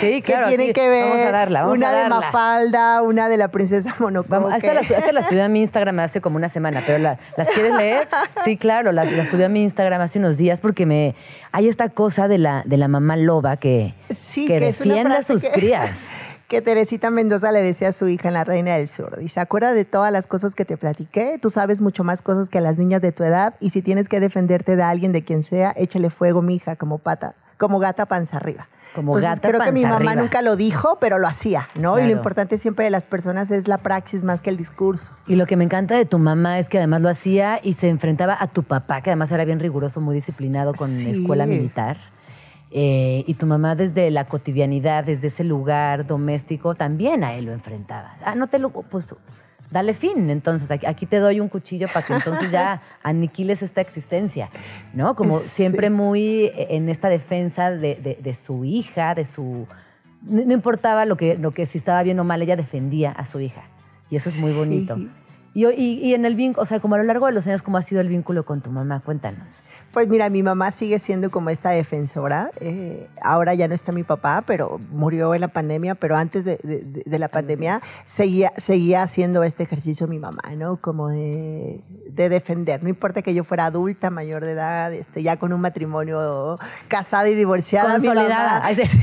S3: Sí, claro,
S6: que tiene que ver
S3: vamos a darla, vamos
S6: una
S3: a
S6: de
S3: darla.
S6: Mafalda, una de la princesa Monocoque.
S3: Vamos, esa la, la a mi Instagram hace como una semana, pero la- ¿las quieres leer? Sí, claro, las, las subí a mi Instagram hace unos días porque me hay esta cosa de la, de la mamá loba que,
S6: Sí,
S3: que,
S6: que
S3: defiende a sus
S6: que-
S3: crías.
S6: que Teresita Mendoza le decía a su hija en La Reina del Sur. Dice, acuerda de todas las cosas que te platiqué, tú sabes mucho más cosas que las niñas de tu edad y si tienes que defenderte de alguien, de quien sea, échale fuego, mija, como pata, como gata panza arriba.
S3: Como
S6: Entonces,
S3: gata
S6: creo que mi mamá
S3: arriba.
S6: nunca lo dijo, pero lo hacía, ¿no? Y lo importante siempre de las personas es la praxis más que el discurso.
S3: Y lo que me encanta de tu mamá es que además lo hacía y se enfrentaba a tu papá, que además era bien riguroso, muy disciplinado con
S6: Sí.
S3: escuela militar. Eh, y tu mamá desde la cotidianidad, desde ese lugar doméstico, también a él lo enfrentaba. Ah, no te lo, pues dale fin. Entonces, aquí, aquí te doy un cuchillo para que entonces ya aniquiles esta existencia, ¿no? Como
S6: Sí.
S3: siempre muy en esta defensa de, de- de su hija, de su... No, no importaba lo que, lo que si estaba bien o mal, ella defendía a su hija. Y eso es muy bonito.
S6: Sí.
S3: Y, y- y en el vínculo, o sea, como a lo largo de los años, ¿cómo ha sido el vínculo con tu mamá? Cuéntanos.
S6: Pues mira, mi mamá sigue siendo como esta defensora. eh, ahora ya no está mi papá, pero murió en la pandemia, pero antes de, de- de- de la pandemia seguía, seguía haciendo este ejercicio mi mamá, ¿no? Como de, de defender. No importa que yo fuera adulta, mayor de edad, este, ya con un matrimonio casada y divorciada. mi
S3: Consolidada.
S6: mamá-
S3: Ay, sí.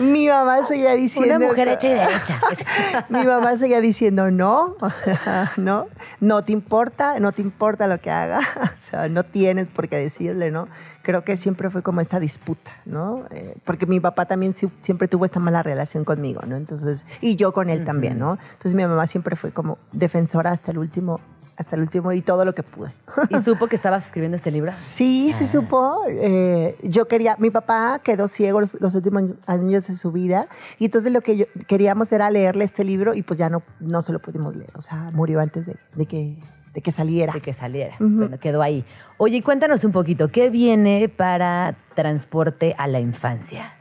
S6: Mi mamá seguía diciendo...
S3: Una mujer hecha y derecha.
S6: mi mamá seguía diciendo no, no, no te importa, no te importa lo que haga, o sea, no tienes por qué decirle, ¿no? Creo que siempre fue como esta disputa, ¿no? Eh, porque mi papá también si- siempre tuvo esta mala relación conmigo, ¿no? Entonces, y yo con él también, ¿no? Entonces mi mamá siempre fue como defensora hasta el último, hasta el último y todo lo que pude.
S3: ¿Y supo que estabas escribiendo este libro?
S6: Sí, sí supo. Eh, yo quería, mi papá quedó ciego los, los últimos años de su vida y entonces lo que yo, queríamos era leerle este libro y pues ya no, no se lo pudimos leer. O sea, murió antes de, de que, de que saliera.
S3: De que saliera. Bueno, quedó ahí. Oye, y cuéntanos un poquito, ¿qué viene para Transporte a la Infancia?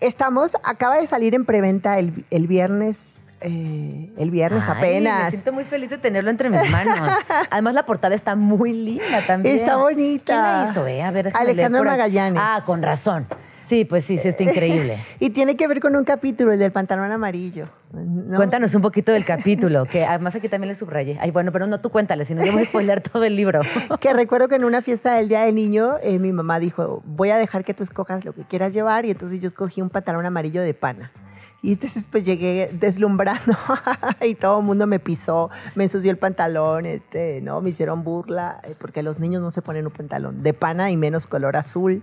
S6: Estamos, acaba de salir en preventa el, el viernes, eh, el viernes
S3: Ay,
S6: apenas.
S3: Me siento muy feliz de tenerlo entre mis manos. Además, la portada está muy linda también.
S6: Está bonita.
S3: ¿Quién la hizo, eh? A ver,
S6: Alejandro. Magallanes.
S3: Ah, con razón. Sí, pues sí, sí, está increíble.
S6: Y tiene que ver con un capítulo, el del pantalón amarillo. ¿no?
S3: Cuéntanos un poquito del capítulo, que además aquí también le subrayé. Ay, bueno, pero no tú cuéntale, si no yo voy a spoiler todo el libro.
S6: que recuerdo que en una fiesta del Día del Niño, eh, mi mamá dijo, voy a dejar que tú escojas lo que quieras llevar, y entonces yo escogí un pantalón amarillo de pana. Y entonces pues llegué deslumbrando y todo el mundo me pisó, me ensució el pantalón, este, ¿no? Me hicieron burla, eh, porque los niños no se ponen un pantalón de pana y menos color azul.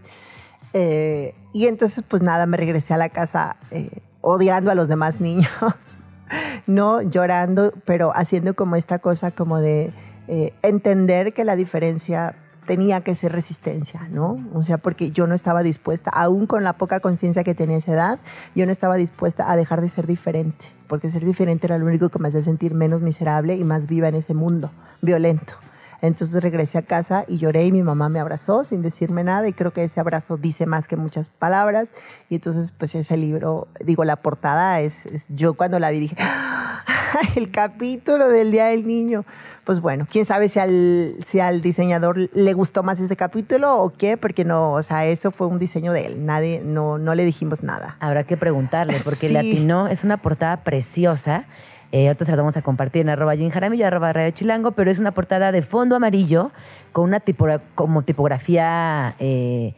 S6: Eh, y entonces pues nada, me regresé a la casa eh, odiando a los demás niños. no llorando, pero haciendo como esta cosa como de eh, entender que la diferencia tenía que ser resistencia, ¿no? O sea, porque yo no estaba dispuesta, aún con la poca conciencia que tenía esa edad, yo no estaba dispuesta a dejar de ser diferente, porque ser diferente era lo único que me hacía sentir menos miserable y más viva en ese mundo violento. Entonces regresé a casa y lloré y mi mamá me abrazó sin decirme nada y creo que ese abrazo dice más que muchas palabras y entonces pues ese libro, digo, la portada es, es yo cuando la vi dije, ¡Ah! el capítulo del Día del Niño. Pues bueno, quién sabe si al, si al diseñador le gustó más ese capítulo o qué, porque no, o sea, eso fue un diseño de él, nadie, no, no le dijimos nada.
S3: Habrá que preguntarle, porque
S6: Sí.
S3: le atinó, es una portada preciosa. Eh, ahorita se la vamos a compartir en arroba Jim Jaramillo, arroba Radio Chilango, pero es una portada de fondo amarillo con una tipo, como tipografía, eh,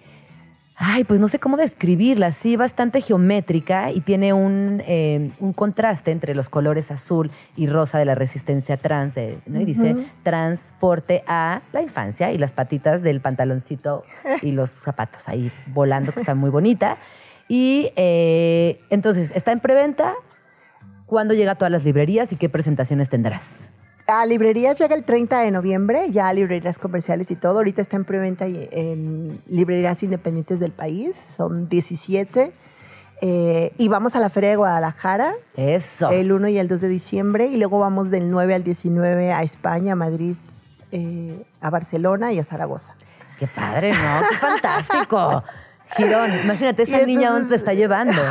S3: ay, pues no sé cómo describirla, sí, bastante geométrica y tiene un, eh, un contraste entre los colores azul y rosa de la resistencia trans, eh, ¿no? y dice transporte a la infancia y las patitas del pantaloncito y los zapatos ahí volando, que está muy bonita. Y eh, entonces, está en preventa. ¿Cuándo llega a todas las librerías y qué presentaciones tendrás?
S6: A librerías llega el 30 de noviembre, ya a librerías comerciales y todo. Ahorita está en preventa en librerías independientes del país, son 17. Eh, y vamos a la Feria de Guadalajara
S3: Eso.
S6: el 1 y el 2 de diciembre. Y luego vamos del 9 al 19 a España, a Madrid, eh, a Barcelona y a Zaragoza.
S3: Qué padre, ¿no? Qué fantástico. Girón, imagínate esa niña dónde te está llevando.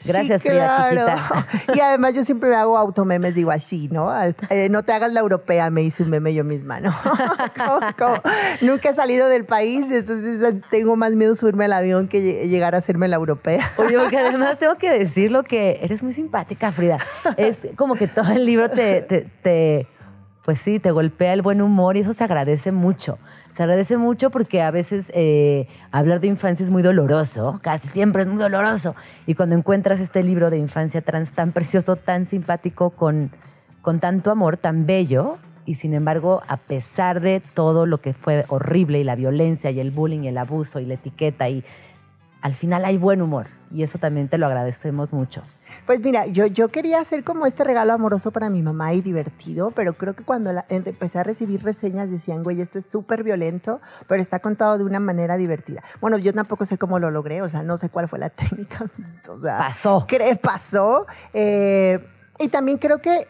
S6: Sí,
S3: Gracias, Frida
S6: claro.
S3: chiquita.
S6: Y además yo siempre me hago automemes, digo así, ¿no? Eh, no te hagas la europea, me hice un meme yo misma, ¿no? Nunca he salido del país, entonces eh, tengo más miedo subirme al avión que lle- llegar a hacerme la europea.
S3: Oye, porque además tengo que decirlo que eres muy simpática, Frida. Es como que todo el libro te, te- te- pues sí, te golpea el buen humor y eso se agradece mucho. Se agradece mucho porque a veces eh, hablar de infancia es muy doloroso, casi siempre es muy doloroso. Y cuando encuentras este libro de infancia trans tan precioso, tan simpático, con, con tanto amor, tan bello, y sin embargo, a pesar de todo lo que fue horrible y la violencia y el bullying y el abuso y la etiqueta y al final hay buen humor y eso también te lo agradecemos mucho.
S6: Pues mira, yo, yo quería hacer como este regalo amoroso para mi mamá y divertido, pero creo que cuando la- empecé a recibir reseñas decían, güey, esto es súper violento, pero está contado de una manera divertida. Bueno, yo tampoco sé cómo lo logré, o sea, no sé cuál fue la técnica. O sea,
S3: Pasó.
S6: cre- pasó. Eh, y también creo que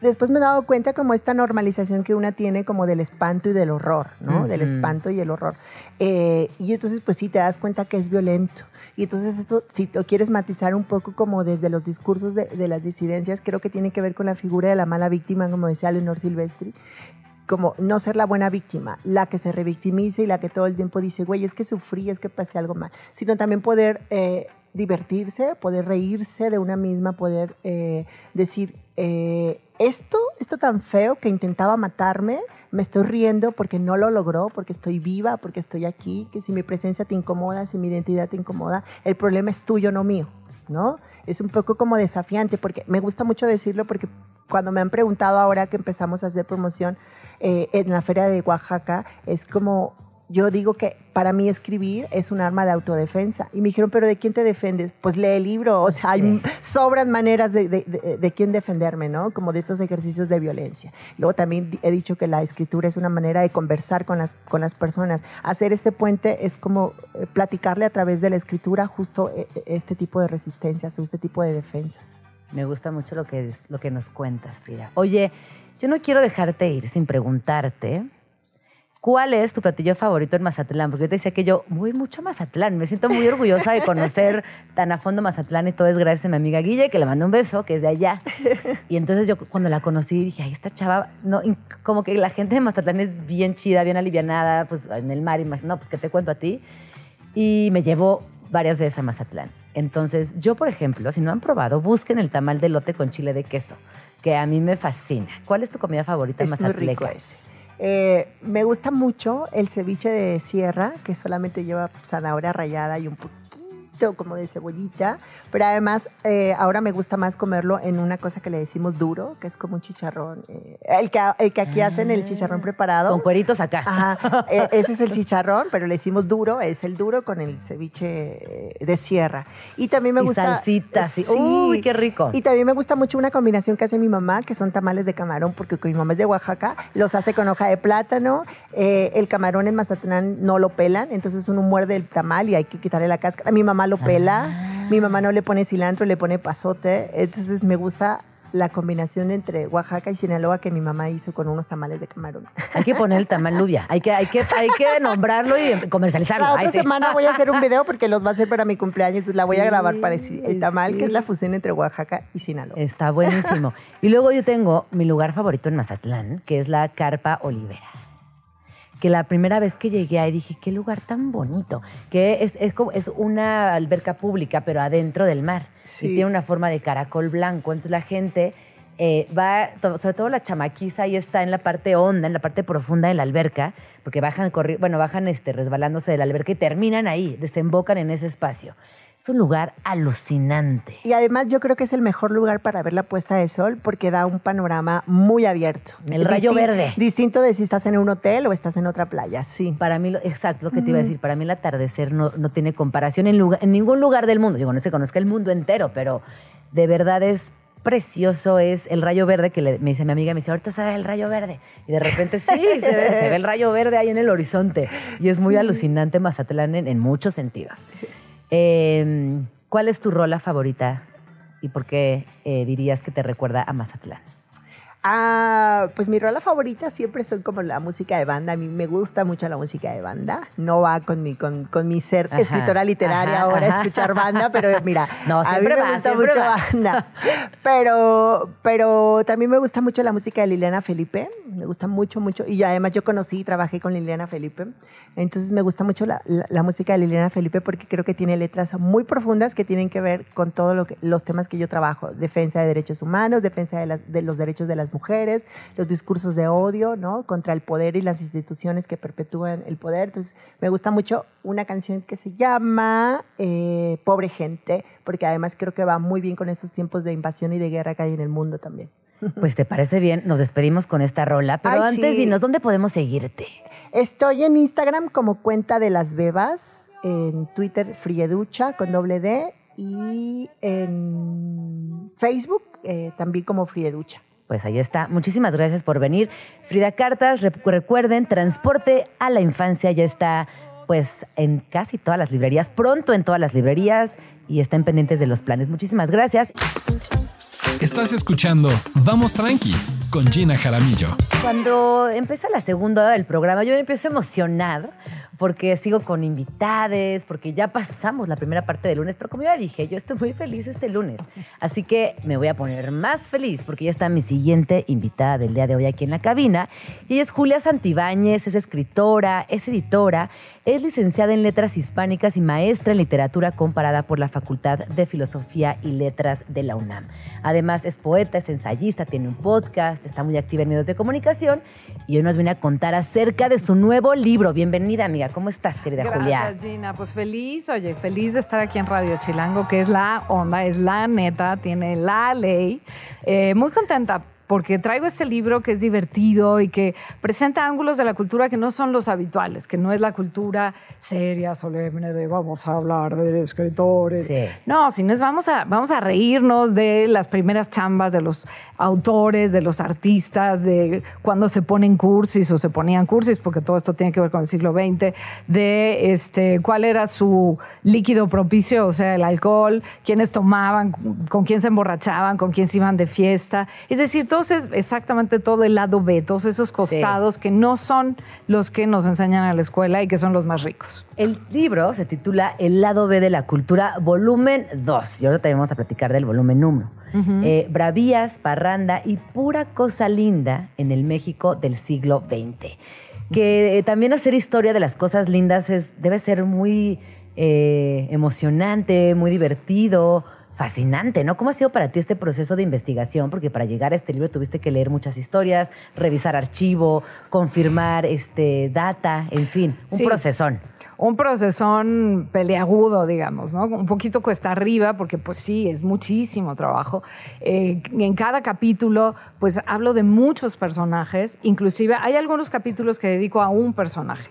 S6: después me he dado cuenta como esta normalización que una tiene como del espanto y del horror, ¿no? Del espanto y el horror. Eh, y entonces, pues sí, te das cuenta que es violento. Y entonces esto, si lo quieres matizar un poco como desde los discursos de, de las disidencias, creo que tiene que ver con la figura de la mala víctima, como decía Leonor Silvestri, como no ser la buena víctima, la que se revictimiza y la que todo el tiempo dice, güey, es que sufrí, es que pasé algo mal, sino también poder eh, divertirse, poder reírse de una misma, poder eh, decir, eh, esto, esto tan feo que intentaba matarme, me estoy riendo porque no lo logró, porque estoy viva, porque estoy aquí, que si mi presencia te incomoda, si mi identidad te incomoda, el problema es tuyo, no mío, ¿no? Es un poco como desafiante, porque me gusta mucho decirlo, porque cuando me han preguntado ahora que empezamos a hacer promoción eh, en la feria de Oaxaca, es como, yo digo que para mí escribir es un arma de autodefensa. Y me dijeron, ¿pero de quién te defiendes? Pues lee el libro, o sea, hay sobran maneras de, de, de- de quién defenderme, ¿no? Como de estos ejercicios de violencia. Luego también he dicho que la escritura es una manera de conversar con las, con las personas. Hacer este puente es como eh, platicarle a través de la escritura justo eh, eh, este tipo de resistencias o este tipo de defensas.
S3: Me gusta mucho lo que, lo que nos cuentas, Frida. Oye, yo no quiero dejarte ir sin preguntarte cuál es tu platillo favorito en Mazatlán, porque yo te decía que yo voy mucho a Mazatlán, me siento muy orgullosa de conocer tan a fondo Mazatlán y todo es gracias a mi amiga Guille, que le mando un beso, que es de allá. Y entonces yo cuando la conocí dije, ay, esta chava, no, como que la gente de Mazatlán es bien chida, bien alivianada, pues en el mar, no, pues que te cuento a ti. Y me llevó varias veces a Mazatlán. Entonces, yo, por ejemplo, si no han probado, busquen el tamal de lote con chile de queso, que a mí me fascina. ¿Cuál es tu comida favorita
S6: Es muy
S3: mazatleca?
S6: rico ese. Eh, me gusta mucho el ceviche de sierra, que solamente lleva zanahoria rallada y un poquito poquito como de cebollita, pero además eh, ahora me gusta más comerlo en una cosa que le decimos duro, que es como un chicharrón, eh, el, que, el que aquí hacen el chicharrón preparado.
S3: Con cueritos acá.
S6: Ajá, e- ese es el chicharrón, pero le decimos duro, es el duro con el ceviche eh, de sierra. Y también me
S3: Y
S6: gusta...
S3: salsita, sí. Uy, qué rico.
S6: Y también me gusta mucho una combinación que hace mi mamá, que son tamales de camarón, porque mi mamá es de Oaxaca, los hace con hoja de plátano, eh, el camarón en Mazatlán no lo pelan, entonces uno muerde el tamal y hay que quitarle la cáscara. Mi mamá lo pela,
S3: Ah.
S6: mi mamá no le pone cilantro, le pone pasote, entonces me gusta la combinación entre Oaxaca y Sinaloa que mi mamá hizo con unos tamales de camarón.
S3: Hay que poner el tamal lubia. Hay que, hay que, hay que nombrarlo y comercializarlo.
S6: La
S3: Ay,
S6: otra
S3: sí.
S6: semana voy a hacer un video porque los va a hacer para mi cumpleaños, entonces la voy a grabar para el tamal, que es la fusión entre Oaxaca y Sinaloa.
S3: Está buenísimo. Y luego yo tengo mi lugar favorito en Mazatlán, que es la Carpa Olivera. Que la primera vez que llegué ahí dije, qué lugar tan bonito. Que es, es, como, es una alberca pública, pero adentro del mar.
S6: Sí.
S3: Y tiene una forma de caracol blanco. Entonces la gente eh, va, sobre todo la chamaquiza, ahí está en la parte honda, en la parte profunda de la alberca, porque bajan, bueno, bajan este, resbalándose de la alberca y terminan ahí, desembocan en ese espacio. Es un lugar alucinante.
S6: Y además yo creo que es el mejor lugar para ver la puesta de sol porque da un panorama muy abierto.
S3: El rayo
S6: Distin-
S3: verde.
S6: Distinto de si estás en un hotel o estás en otra playa, sí.
S3: Para mí, exacto lo que te iba a decir, para mí el atardecer no, no tiene comparación en, lugar- en ningún lugar del mundo. Digo, no se conozca el mundo entero, pero de verdad es precioso, es el rayo verde que le- me dice mi amiga, me dice, ahorita se ve el rayo verde. Y de repente sí, se ve, se ve el rayo verde ahí en el horizonte. Y es muy alucinante Mazatlán en, en muchos sentidos. Eh, ¿Cuál es tu rola favorita y por qué eh, dirías que te recuerda a Mazatlán?
S6: Ah, pues mi rola favorita siempre son como la música de banda. A mí me gusta mucho la música de banda. No va con mi, con, con mi ser
S3: Ajá,
S6: escritora literaria
S3: ajá,
S6: ahora
S3: ajá.
S6: escuchar banda, pero mira,
S3: No,
S6: a mí me
S3: va,
S6: gusta mucho
S3: va.
S6: banda. Pero, pero también me gusta mucho la música de Liliana Felipe. Me gusta mucho, mucho. Y además yo conocí y trabajé con Liliana Felipe. Entonces me gusta mucho la, música de Liliana Felipe porque creo que tiene letras muy profundas que tienen que ver con todos los temas que yo trabajo. Defensa de derechos humanos, defensa de los derechos de las mujeres, los discursos de odio, ¿no? Contra el poder y las instituciones que perpetúan el poder. Entonces me gusta mucho una canción que se llama eh, Pobre Gente, porque además creo que va muy bien con estos tiempos de invasión y de guerra que hay en el mundo también.
S3: Pues te parece bien, nos despedimos con esta rola, pero
S6: Ay,
S3: antes
S6: sí.
S3: dinos, ¿dónde podemos seguirte?
S6: Estoy en Instagram como cuenta de las bebas, en Twitter Frieducha con doble D y en Facebook eh, también como Frieducha.
S3: Pues ahí está. Muchísimas gracias por venir. Frida Cartas, recuerden, Transporte a la Infancia ya está pues en casi todas las librerías, pronto en todas las librerías y estén pendientes de los planes. Muchísimas gracias.
S4: Estás escuchando Vamos Tranqui con Gina Jaramillo.
S3: Cuando empieza la segunda hora del programa, yo me empiezo a emocionar porque sigo con invitades, porque ya pasamos la primera parte del lunes, pero como ya dije, yo estoy muy feliz este lunes. Así que me voy a poner más feliz porque ya está mi siguiente invitada del día de hoy aquí en la cabina. Y ella es Julia Santibáñez, es escritora, es editora, es licenciada en Letras Hispánicas y maestra en Literatura comparada por la Facultad de Filosofía y Letras de la UNAM. Además es poeta, es ensayista, tiene un podcast, está muy activa en medios de comunicación y hoy nos viene a contar acerca de su nuevo libro. Bienvenida, amiga. ¿Cómo estás, querida Julia?
S7: Gracias, Gina. Pues feliz, oye, feliz de estar aquí en Radio Chilango, que es la onda, es la neta, tiene la ley. Eh, muy contenta porque traigo este libro que es divertido y que presenta ángulos de la cultura que no son los habituales, que no es la cultura seria, solemne de vamos a hablar de escritores.
S3: Sí.
S7: No, sino es vamos a, vamos a reírnos de las primeras chambas de los autores, de los artistas, de cuando se ponen cursis o se ponían cursis, porque todo esto tiene que ver con el siglo XX, de este, cuál era su líquido propicio, o sea, el alcohol, quiénes tomaban, con quién se emborrachaban, con quién se iban de fiesta. Es decir, todo es exactamente todo el lado B, todos esos costados que no son los que nos enseñan a la escuela y que son los más ricos.
S3: El libro se titula El lado B de la cultura, volumen 2. Y ahora también vamos a platicar del volumen 1. Eh, bravías, parranda y pura cosa linda en el México del siglo XX. Que eh, también hacer historia de las cosas lindas es, debe ser muy eh, emocionante, muy divertido. Fascinante, ¿no? ¿Cómo ha sido para ti este proceso de investigación? Porque para llegar a este libro tuviste que leer muchas historias, revisar archivo, confirmar este, data, en fin, un
S7: Sí.
S3: procesón.
S7: un procesón peleagudo, digamos, ¿no? Un poquito cuesta arriba, porque pues sí, es muchísimo trabajo. Eh, en cada capítulo, pues hablo de muchos personajes, inclusive hay algunos capítulos que dedico a un personaje.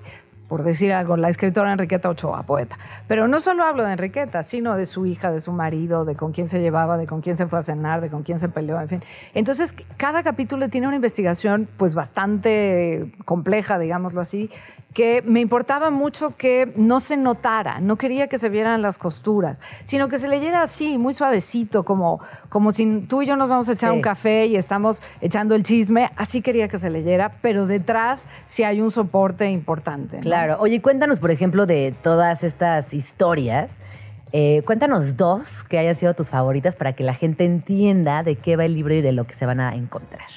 S7: Por decir algo, la escritora Enriqueta Ochoa, poeta. Pero no solo hablo de Enriqueta, sino de su hija, de su marido, de con quién se llevaba, de con quién se fue a cenar, de con quién se peleó, en fin. Entonces, cada capítulo tiene una investigación pues bastante compleja, digámoslo así, que me importaba mucho que no se notara, no quería que se vieran las costuras, sino que se leyera así, muy suavecito, como, como si tú y yo nos vamos a echar
S3: Sí.
S7: un café y estamos echando el chisme, así quería que se leyera, pero detrás sí hay un soporte importante. ¿no?
S3: Claro. Oye, cuéntanos, por ejemplo, de todas estas historias. Eh, cuéntanos dos que hayan sido tus favoritas para que la gente entienda de qué va el libro y de lo que se van a encontrar.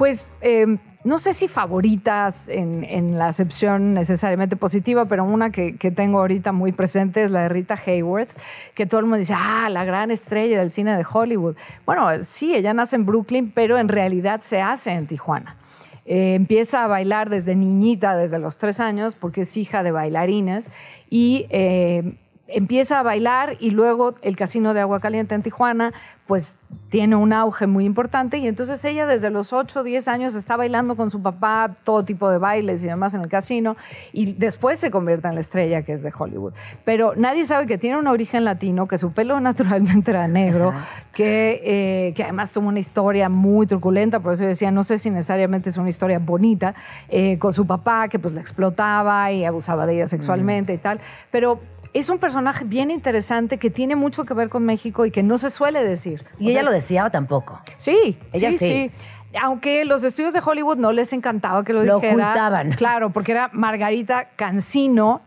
S7: Pues eh, no sé si favoritas en, la acepción necesariamente positiva, pero una que, que tengo ahorita muy presente es la de Rita Hayworth, que todo el mundo dice, ah, la gran estrella del cine de Hollywood. Bueno, sí, ella nace en Brooklyn, pero en realidad se hace en Tijuana. Eh, empieza a bailar desde niñita, desde los tres años, porque es hija de bailarines, y eh, empieza a bailar y luego el casino de agua caliente en Tijuana pues tiene un auge muy importante y entonces ella desde los 8 o 10 años está bailando con su papá todo tipo de bailes y demás en el casino y después se convierte en la estrella que es de Hollywood. Pero nadie sabe que tiene un origen latino, que su pelo naturalmente era negro, que, eh, que además tuvo una historia muy truculenta, por eso yo decía, no sé si necesariamente es una historia bonita, eh, con su papá que pues la explotaba y abusaba de ella sexualmente y tal, pero es un personaje bien interesante que tiene mucho que ver con México y que no se suele decir.
S3: ¿Y
S7: O
S3: ella
S7: sea,
S3: lo decía o tampoco?
S7: Sí,
S3: Ella
S7: sí,
S3: sí.
S7: sí. Aunque los estudios de Hollywood no les encantaba que lo,
S3: Lo
S7: dijera.
S3: ocultaban.
S7: Claro, porque era Margarita Cancino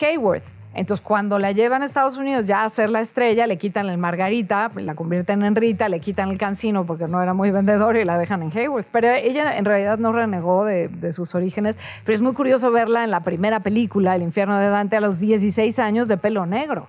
S7: Hayworth. Entonces, cuando la llevan a Estados Unidos ya a ser la estrella, le quitan el Margarita, la convierten en Rita, le quitan el Cancino porque no era muy vendedor y la dejan en Hayworth. Pero ella en realidad no renegó de sus orígenes. Pero es muy curioso verla en la primera película, El infierno de Dante, a los 16 años de pelo negro.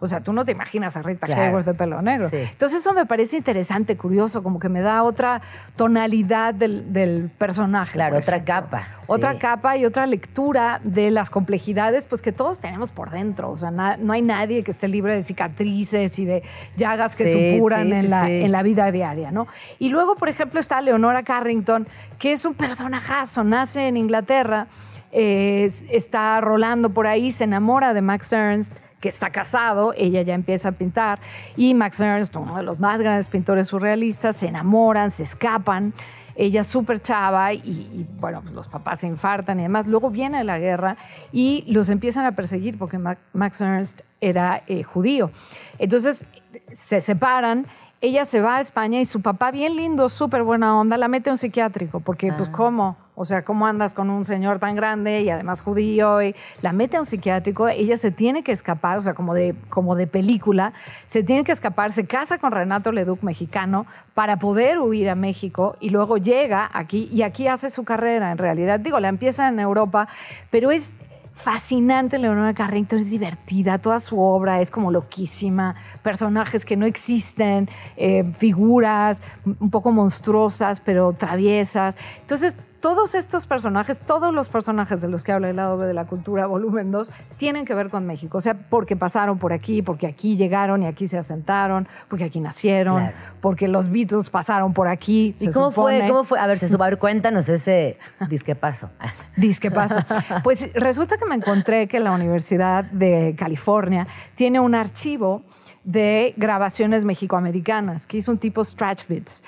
S7: O sea, tú no te imaginas a Rita
S3: Claro.
S7: Hayworth de pelo negro.
S3: Sí.
S7: Entonces eso me parece interesante, curioso, como que me da otra tonalidad del, del personaje.
S3: Claro, otra capa,
S7: Otra capa y otra lectura de las complejidades pues que todos tenemos por dentro. O sea, na- no hay nadie que esté libre de cicatrices y de llagas que
S3: Sí,
S7: supuran en, la,
S3: sí.
S7: en la vida diaria, ¿no? Y luego, por ejemplo, está Leonora Carrington, que es un personajazo, nace en Inglaterra, eh, es- está rolando por ahí, se enamora de Max Ernst, que está casado, ella ya empieza a pintar, y Max Ernst, uno de los más grandes pintores surrealistas, se enamoran, se escapan, ella es súper chava y, y, bueno, pues los papás se infartan y demás. Luego viene la guerra y los empiezan a perseguir porque Ma- Max Ernst era eh, judío. Entonces se separan. Ella se va a España y su papá, bien lindo, súper buena onda, la mete a un psiquiátrico. Porque, pues, ¿cómo? O sea, ¿cómo andas con un señor tan grande y además judío? Y la mete a un psiquiátrico, ella se tiene que escapar, o sea, como de, como de película, se tiene que escapar, se casa con Renato Leduc, mexicano, para poder huir a México y luego llega aquí y aquí hace su carrera, en realidad. Digo, la empieza en Europa, pero es fascinante Leonora Carrington, es divertida, toda su obra es como loquísima, personajes que no existen, eh, figuras un poco monstruosas, pero traviesas. Entonces, todos estos personajes, todos los personajes de los que habla el lado B de la cultura, volumen 2, tienen que ver con México. O sea, porque pasaron por aquí, porque aquí llegaron y aquí se asentaron, porque aquí nacieron,
S3: Claro.
S7: porque los Beatles pasaron por aquí.
S3: ¿Y
S7: se
S3: cómo fue? ¿Cómo fue? A ver, se suba, a ver, cuéntanos ese disque paso.
S7: Dice paso. Pues resulta que me encontré que la Universidad de California tiene un archivo de grabaciones mexicoamericanas, que hizo un tipo Stretch Bits.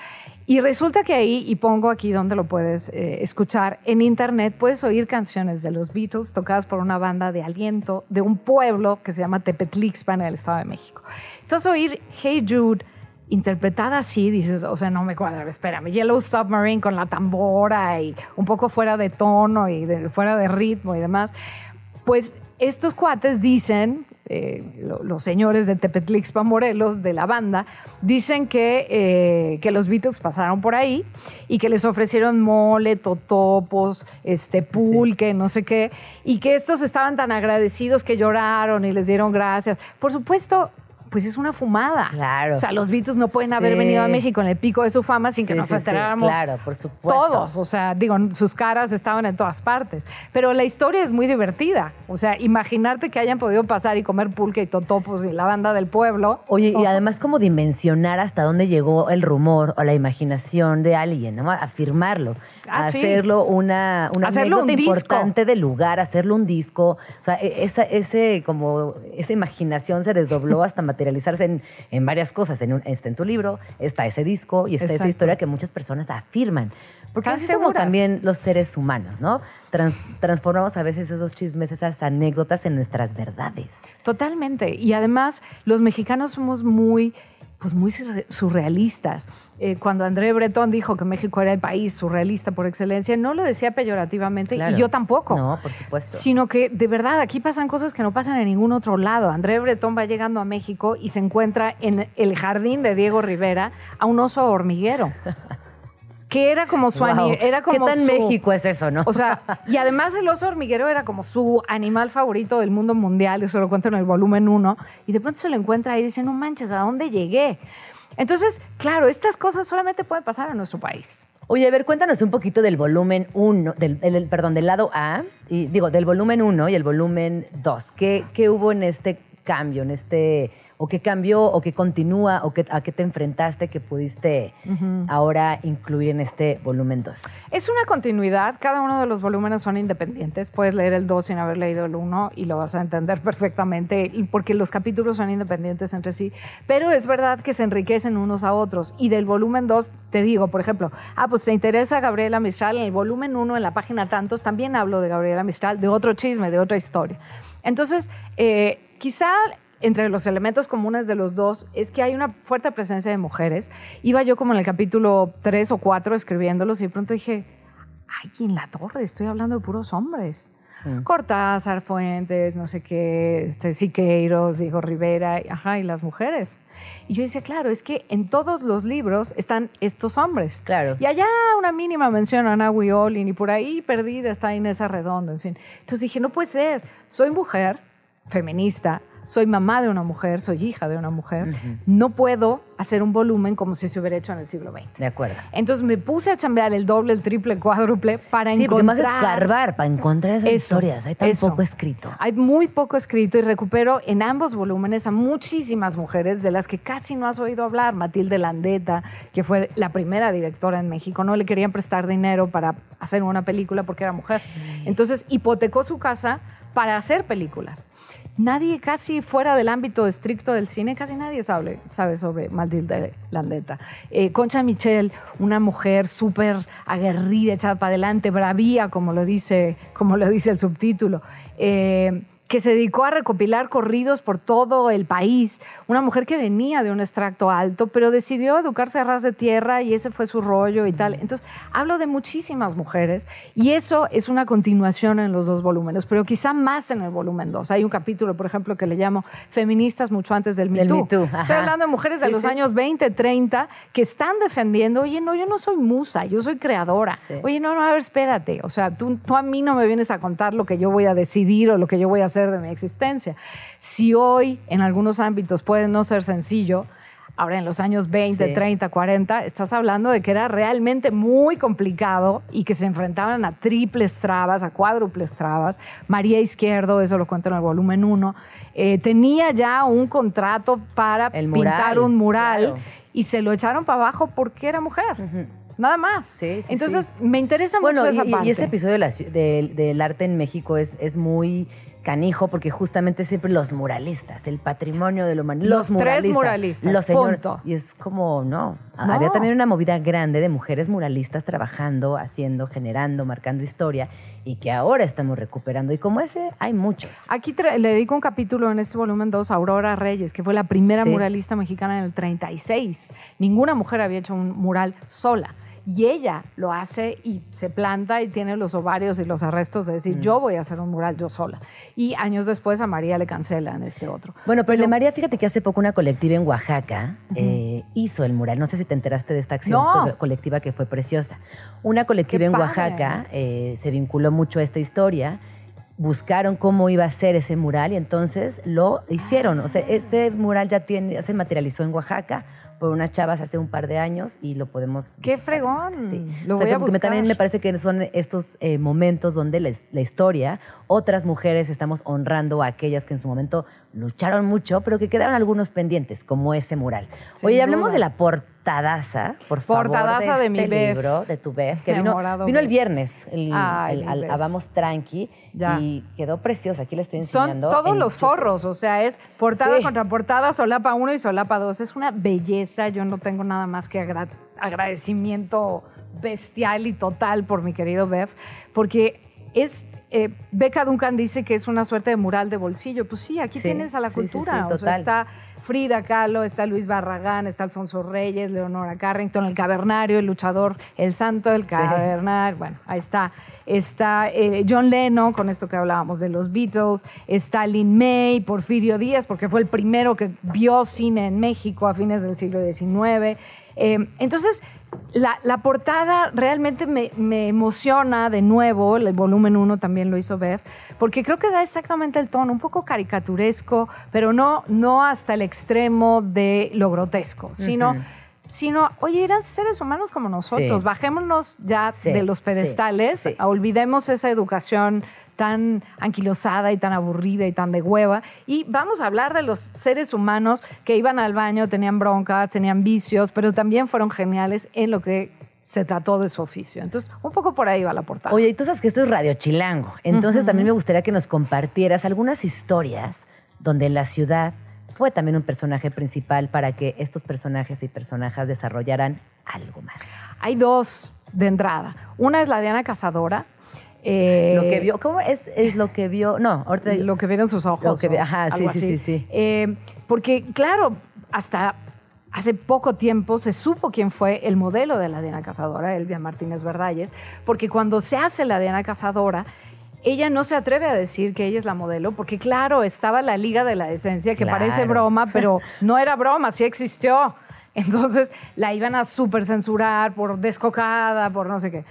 S7: Y resulta que ahí, y pongo aquí donde lo puedes eh, escuchar, en internet puedes oír canciones de los Beatles tocadas por una banda de aliento de un pueblo que se llama Tepetlixpan en el Estado de México. Entonces oír Hey Jude interpretada así, dices, o sea, no me cuadra, espérame, Yellow Submarine con la tambora y un poco fuera de tono y de- fuera de ritmo y demás, pues estos cuates dicen, eh, lo- los señores de Tepetlixpan Morelos, de la banda, dicen que, eh, que los Beatles pasaron por ahí y que les ofrecieron mole, totopos, este, pulque, no sé qué, y que estos estaban tan agradecidos que lloraron y les dieron gracias. Por supuesto, pues es una fumada.
S3: Claro.
S7: O sea, los Beatles no pueden haber venido a México en el pico de su fama sin que nos
S3: sí,
S7: enteráramos.
S3: claro, por supuesto.
S7: Todos. O sea, digo, sus caras estaban en todas partes. Pero la historia es muy divertida. O sea, imaginarte que hayan podido pasar y comer pulque y totopos y la banda del pueblo.
S3: Oye, y además como dimensionar hasta dónde llegó el rumor o la imaginación de alguien, ¿no? Afirmarlo,
S7: Ah,
S3: hacerlo una, una
S7: Hacerlo un
S3: importante del lugar, hacerlo un disco. O sea, e- esa, ese, como, esa imaginación se desdobló hasta materializarse en, en varias cosas. En un- está en tu libro, está ese disco y está esa historia que muchas personas afirman. Porque así somos también los seres humanos, ¿no? Trans- transformamos a veces esos chismes, esas anécdotas en nuestras verdades.
S7: Totalmente. Y además, los mexicanos somos muy, pues muy surre- surrealistas. Eh, cuando André Breton dijo que México era el país surrealista por excelencia, no lo decía peyorativamente
S3: Claro.
S7: y yo tampoco.
S3: No, por supuesto.
S7: Sino que de verdad aquí pasan cosas que no pasan en ningún otro lado. André Breton va llegando a México y se encuentra en el jardín de Diego Rivera a un oso hormiguero. Que era como su
S3: Wow.
S7: era como
S3: ¿Qué tan
S7: su-
S3: México es eso, no?
S7: o sea, y además el oso hormiguero era como su animal favorito del mundo mundial, eso lo cuento en el volumen 1, y de pronto se lo encuentra ahí y dice, no manches, ¿a dónde llegué? Entonces, claro, estas cosas solamente pueden pasar en nuestro país.
S3: Oye, a ver, cuéntanos un poquito del volumen 1, del, el- perdón, del lado A, y digo, del volumen 1 y el volumen 2. ¿Qué, ¿Qué hubo en este cambio, en este, o qué cambió, o qué continúa, o qué, a qué te enfrentaste que pudiste ahora incluir en este volumen 2?
S7: Es una continuidad, cada uno de los volúmenes son independientes, puedes leer el 2 sin haber leído el 1 y lo vas a entender perfectamente porque los capítulos son independientes entre sí, pero es verdad que se enriquecen unos a otros. Y del volumen 2 te digo, por ejemplo, ah, pues te interesa Gabriela Mistral, en el volumen 1 en la página tantos también hablo de Gabriela Mistral, de otro chisme, de otra historia. Entonces, eh, quizá entre los elementos comunes de los dos es que hay una fuerte presencia de mujeres. Iba yo como en el capítulo 3 o 4 escribiéndolos y de pronto dije, ay, en la torre, estoy hablando de puros hombres. Cortázar, Fuentes, no sé qué, este, Siqueiros, Diego Rivera, y- ajá, y las mujeres. Y yo decía, claro, es que en todos los libros están estos hombres.
S3: Claro.
S7: Y allá una mínima mención a Ana Olin y por ahí perdida está Inés Arredondo, en fin. Entonces dije, no puede ser, soy mujer, feminista, soy mamá de una mujer, soy hija de una mujer, no puedo hacer un volumen como si se hubiera hecho en el siglo XX.
S3: De acuerdo.
S7: Entonces me puse a chambear el doble, el triple, el cuádruple para
S3: Sí, porque más
S7: encontrar...
S3: escarbar para encontrar esas
S7: Eso,
S3: historias. Hay tan
S7: eso.
S3: poco escrito.
S7: Hay muy poco escrito y recupero en ambos volúmenes a muchísimas mujeres de las que casi no has oído hablar. Matilde Landeta, que fue la primera directora en México, no le querían prestar dinero para hacer una película porque era mujer. Entonces hipotecó su casa para hacer películas. Nadie casi fuera del ámbito estricto del cine, casi nadie sabe, sobre Matilde Landeta. Eh, Concha Michel, una mujer súper aguerrida, echada para adelante, bravía, como lo dice, como lo dice el subtítulo. Eh, que se dedicó a recopilar corridos por todo el país, una mujer que venía de un extracto alto, pero decidió educarse a ras de tierra y ese fue su rollo y tal. Entonces, hablo de muchísimas mujeres y eso es una continuación en los dos volúmenes, pero quizá más en el volumen 2. Hay un capítulo, por ejemplo, que le llamo Feministas mucho antes del Me Too. Estoy hablando de mujeres de
S3: Sí,
S7: los
S3: sí.
S7: años 20, 30 que están defendiendo, oye, no, yo no soy musa, yo soy creadora.
S3: Sí.
S7: Oye, no, no, a ver, espérate. O sea, tú, tú a mí no me vienes a contar lo que yo voy a decidir o lo que yo voy a hacer de mi existencia. Si hoy en algunos ámbitos puede no ser sencillo, ahora en los años 20,
S3: Sí.
S7: 30, 40, estás hablando de que era realmente muy complicado y que se enfrentaban a triples trabas, a cuádruples trabas. María Izquierdo, eso lo cuento en el volumen 1, tenía ya un contrato para
S3: El mural,
S7: pintar un mural
S3: claro.
S7: y se lo echaron para abajo porque era mujer. Nada más.
S3: Sí, sí,
S7: Entonces, me interesa
S3: Bueno,
S7: mucho
S3: y,
S7: esa parte.
S3: y ese episodio de la del- del arte en México es, es muy canijo porque justamente siempre los muralistas, el patrimonio de lo humano.
S7: Los tres muralistas,
S3: Los señor-
S7: punto.
S3: Y es como, no.
S7: No.
S3: Había también una movida grande de mujeres muralistas trabajando, haciendo, generando, marcando historia y que ahora estamos recuperando. Y como ese, hay muchos.
S7: Aquí le dedico un capítulo en este volumen 2 a Aurora Reyes, que fue la primera
S3: Sí.
S7: muralista mexicana en el 36. Ninguna mujer había hecho un mural sola. Y ella lo hace y se planta y tiene los ovarios y los arrestos de decir, yo voy a hacer un mural yo sola. Y años después a María le cancelan este otro.
S3: Bueno, pero el de María, fíjate que hace poco una colectiva en Oaxaca eh, hizo el mural. No sé si te enteraste de esta acción
S7: No.
S3: co- colectiva que fue preciosa. Una colectiva en. Oaxaca eh, se vinculó mucho a esta historia buscaron cómo iba a ser ese mural y entonces lo hicieron. O sea, ese mural ya tiene, ya se materializó en Oaxaca por unas chavas hace un par de años y lo podemos.
S7: ¡Qué
S3: visitar.
S7: fregón!
S3: Sí.
S7: Lo
S3: O sea,
S7: voy a
S3: que- que
S7: buscar.
S3: también me parece que son estos eh, momentos donde la, la historia, otras mujeres estamos honrando a aquellas que en su momento lucharon mucho, pero que quedaron algunos pendientes, como ese mural.
S7: Sin
S3: Oye, hablemos
S7: duda.
S3: de la portadaza, por favor.
S7: Portadaza de
S3: este
S7: mi Bef.
S3: libro, de tu Bef, que vino, vino el
S7: Bef.
S3: viernes, el,
S7: Ay,
S3: el-
S7: mi
S3: al-
S7: Bef.
S3: a Vamos Tranqui,
S7: Ya.
S3: y quedó preciosa. Aquí le estoy
S7: Son
S3: enseñando.
S7: todos
S3: en
S7: los
S3: YouTube.
S7: forros, o sea, es portada
S3: Sí.
S7: contra portada, solapa 1 y solapa 2. Es una belleza, yo no tengo nada más que agra- agradecimiento bestial y total por mi querido Bev, porque es... Eh, Beca Duncan dice que es una suerte de mural de bolsillo. Pues sí, aquí
S3: Sí,
S7: tienes a la
S3: sí, sí, sí,
S7: cultura. o sea, está Frida Kahlo, está Luis Barragán, está Alfonso Reyes, Leonora Carrington, el cavernario, el luchador, el santo del cavernario. Bueno, ahí está. Está eh, John Lennon, con esto que hablábamos de los Beatles. Está Lin May, Porfirio Díaz, porque fue el primero que vio cine en México a fines del siglo XIX. Eh, entonces, la, la portada realmente me, me emociona de nuevo, el volumen 1 también lo hizo Bev, porque creo que da exactamente el tono, un poco caricaturesco, pero no, no hasta el extremo de lo grotesco, sino, sino, oye, eran seres humanos como nosotros,
S3: Sí.
S7: bajémonos ya
S3: Sí,
S7: de los pedestales,
S3: sí.
S7: olvidemos esa educación tan anquilosada y tan aburrida y tan de hueva. Y vamos a hablar de los seres humanos que iban al baño, tenían broncas, tenían vicios, pero también fueron geniales en lo que se trató de su oficio. Entonces, un poco por ahí va la portada.
S3: Oye, y tú sabes que esto es Radio Chilango. Entonces también me gustaría que nos compartieras algunas historias donde la ciudad fue también un personaje principal para que estos personajes y personajes desarrollaran algo más.
S7: Hay dos de entrada. Una es la Diana Cazadora. Eh,
S3: lo que vio, ¿cómo es, es lo que vio? No, ahorita
S7: lo que vieron sus ojos.
S3: Lo que ajá, sí, sí, sí, sí.
S7: Eh, porque, claro, hasta hace poco tiempo se supo quién fue el modelo de la Diana Cazadora, Elvia Martínez Verdalles, porque cuando se hace la Diana Cazadora, ella no se atreve a decir que ella es la modelo, porque claro, estaba la Liga de la Decencia, que
S3: Claro.
S7: parece broma, pero no era broma, sí existió. Entonces la iban a súper censurar por descocada, por no sé qué.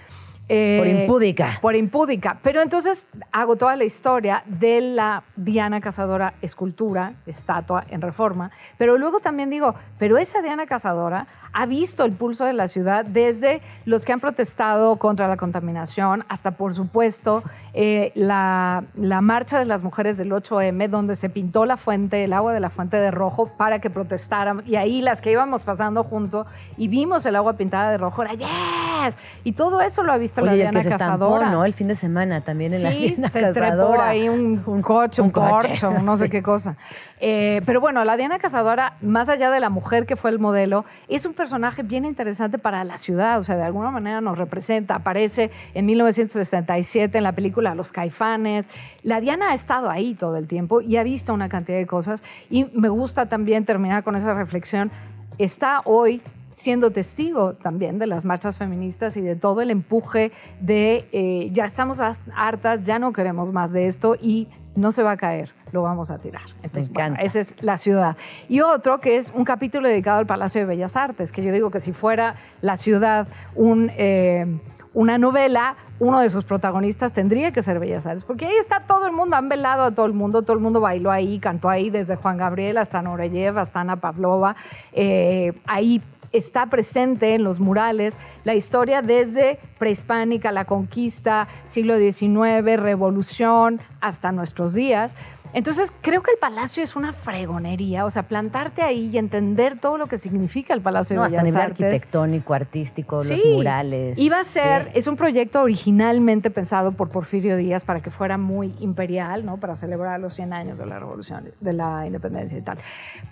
S7: Eh,
S3: Por impúdica.
S7: Por impúdica. Pero entonces hago toda la historia de la Diana Cazadora escultura, estatua en reforma. Pero luego también digo, pero esa Diana Cazadora ha visto el pulso de la ciudad desde los que han protestado contra la contaminación hasta, por supuesto, eh, la, la marcha de las mujeres del 8M, donde se pintó la fuente, el agua de la fuente de rojo para que protestaran. Y ahí las que íbamos pasando junto y vimos el agua pintada de rojo, era yes. Y todo eso lo ha visto la
S3: Oye, el
S7: Diana
S3: que se estampó,
S7: Cazadora.
S3: ¿no? El fin de semana también en la
S7: Sí,
S3: Diana
S7: se trepó
S3: Cazadora.
S7: ahí un, un coche, un,
S3: un coche,
S7: corcho, no sé
S3: sí.
S7: qué cosa. Eh, pero bueno, la Diana Cazadora, más allá de la mujer que fue el modelo, es un personaje bien interesante para la ciudad. O sea, de alguna manera nos representa. Aparece en 1967 en la película Los Caifanes. La Diana ha estado ahí todo el tiempo y ha visto una cantidad de cosas. Y me gusta también terminar con esa reflexión. Está hoy siendo testigo también de las marchas feministas y de todo el empuje de eh, ya estamos hartas, ya no queremos más de esto y no se va a caer, lo vamos a tirar. Entonces, bueno, esa es la ciudad. Y otro que es un capítulo dedicado al Palacio de Bellas Artes, que yo digo que si fuera la ciudad un... eh, una novela, uno de sus protagonistas tendría que ser Bellas Artes, porque ahí está todo el mundo, han velado a todo el mundo, todo el mundo bailó ahí, cantó ahí, desde Juan Gabriel hasta Noreyev, hasta Ana Pavlova, eh, ahí está presente en los murales la historia desde prehispánica, la conquista, siglo XIX, revolución, hasta nuestros días. Entonces, creo que el palacio es una fregonería, o sea, plantarte ahí y entender todo lo que significa el Palacio
S3: No,
S7: de
S3: hasta
S7: Bellas
S3: nivel
S7: Artes.
S3: arquitectónico, artístico, los murales.
S7: Iba a ser,
S3: Sí.
S7: es un proyecto originalmente pensado por Porfirio Díaz para que fuera muy imperial, ¿no? Para celebrar los 100 años de la revolución, de la independencia y tal.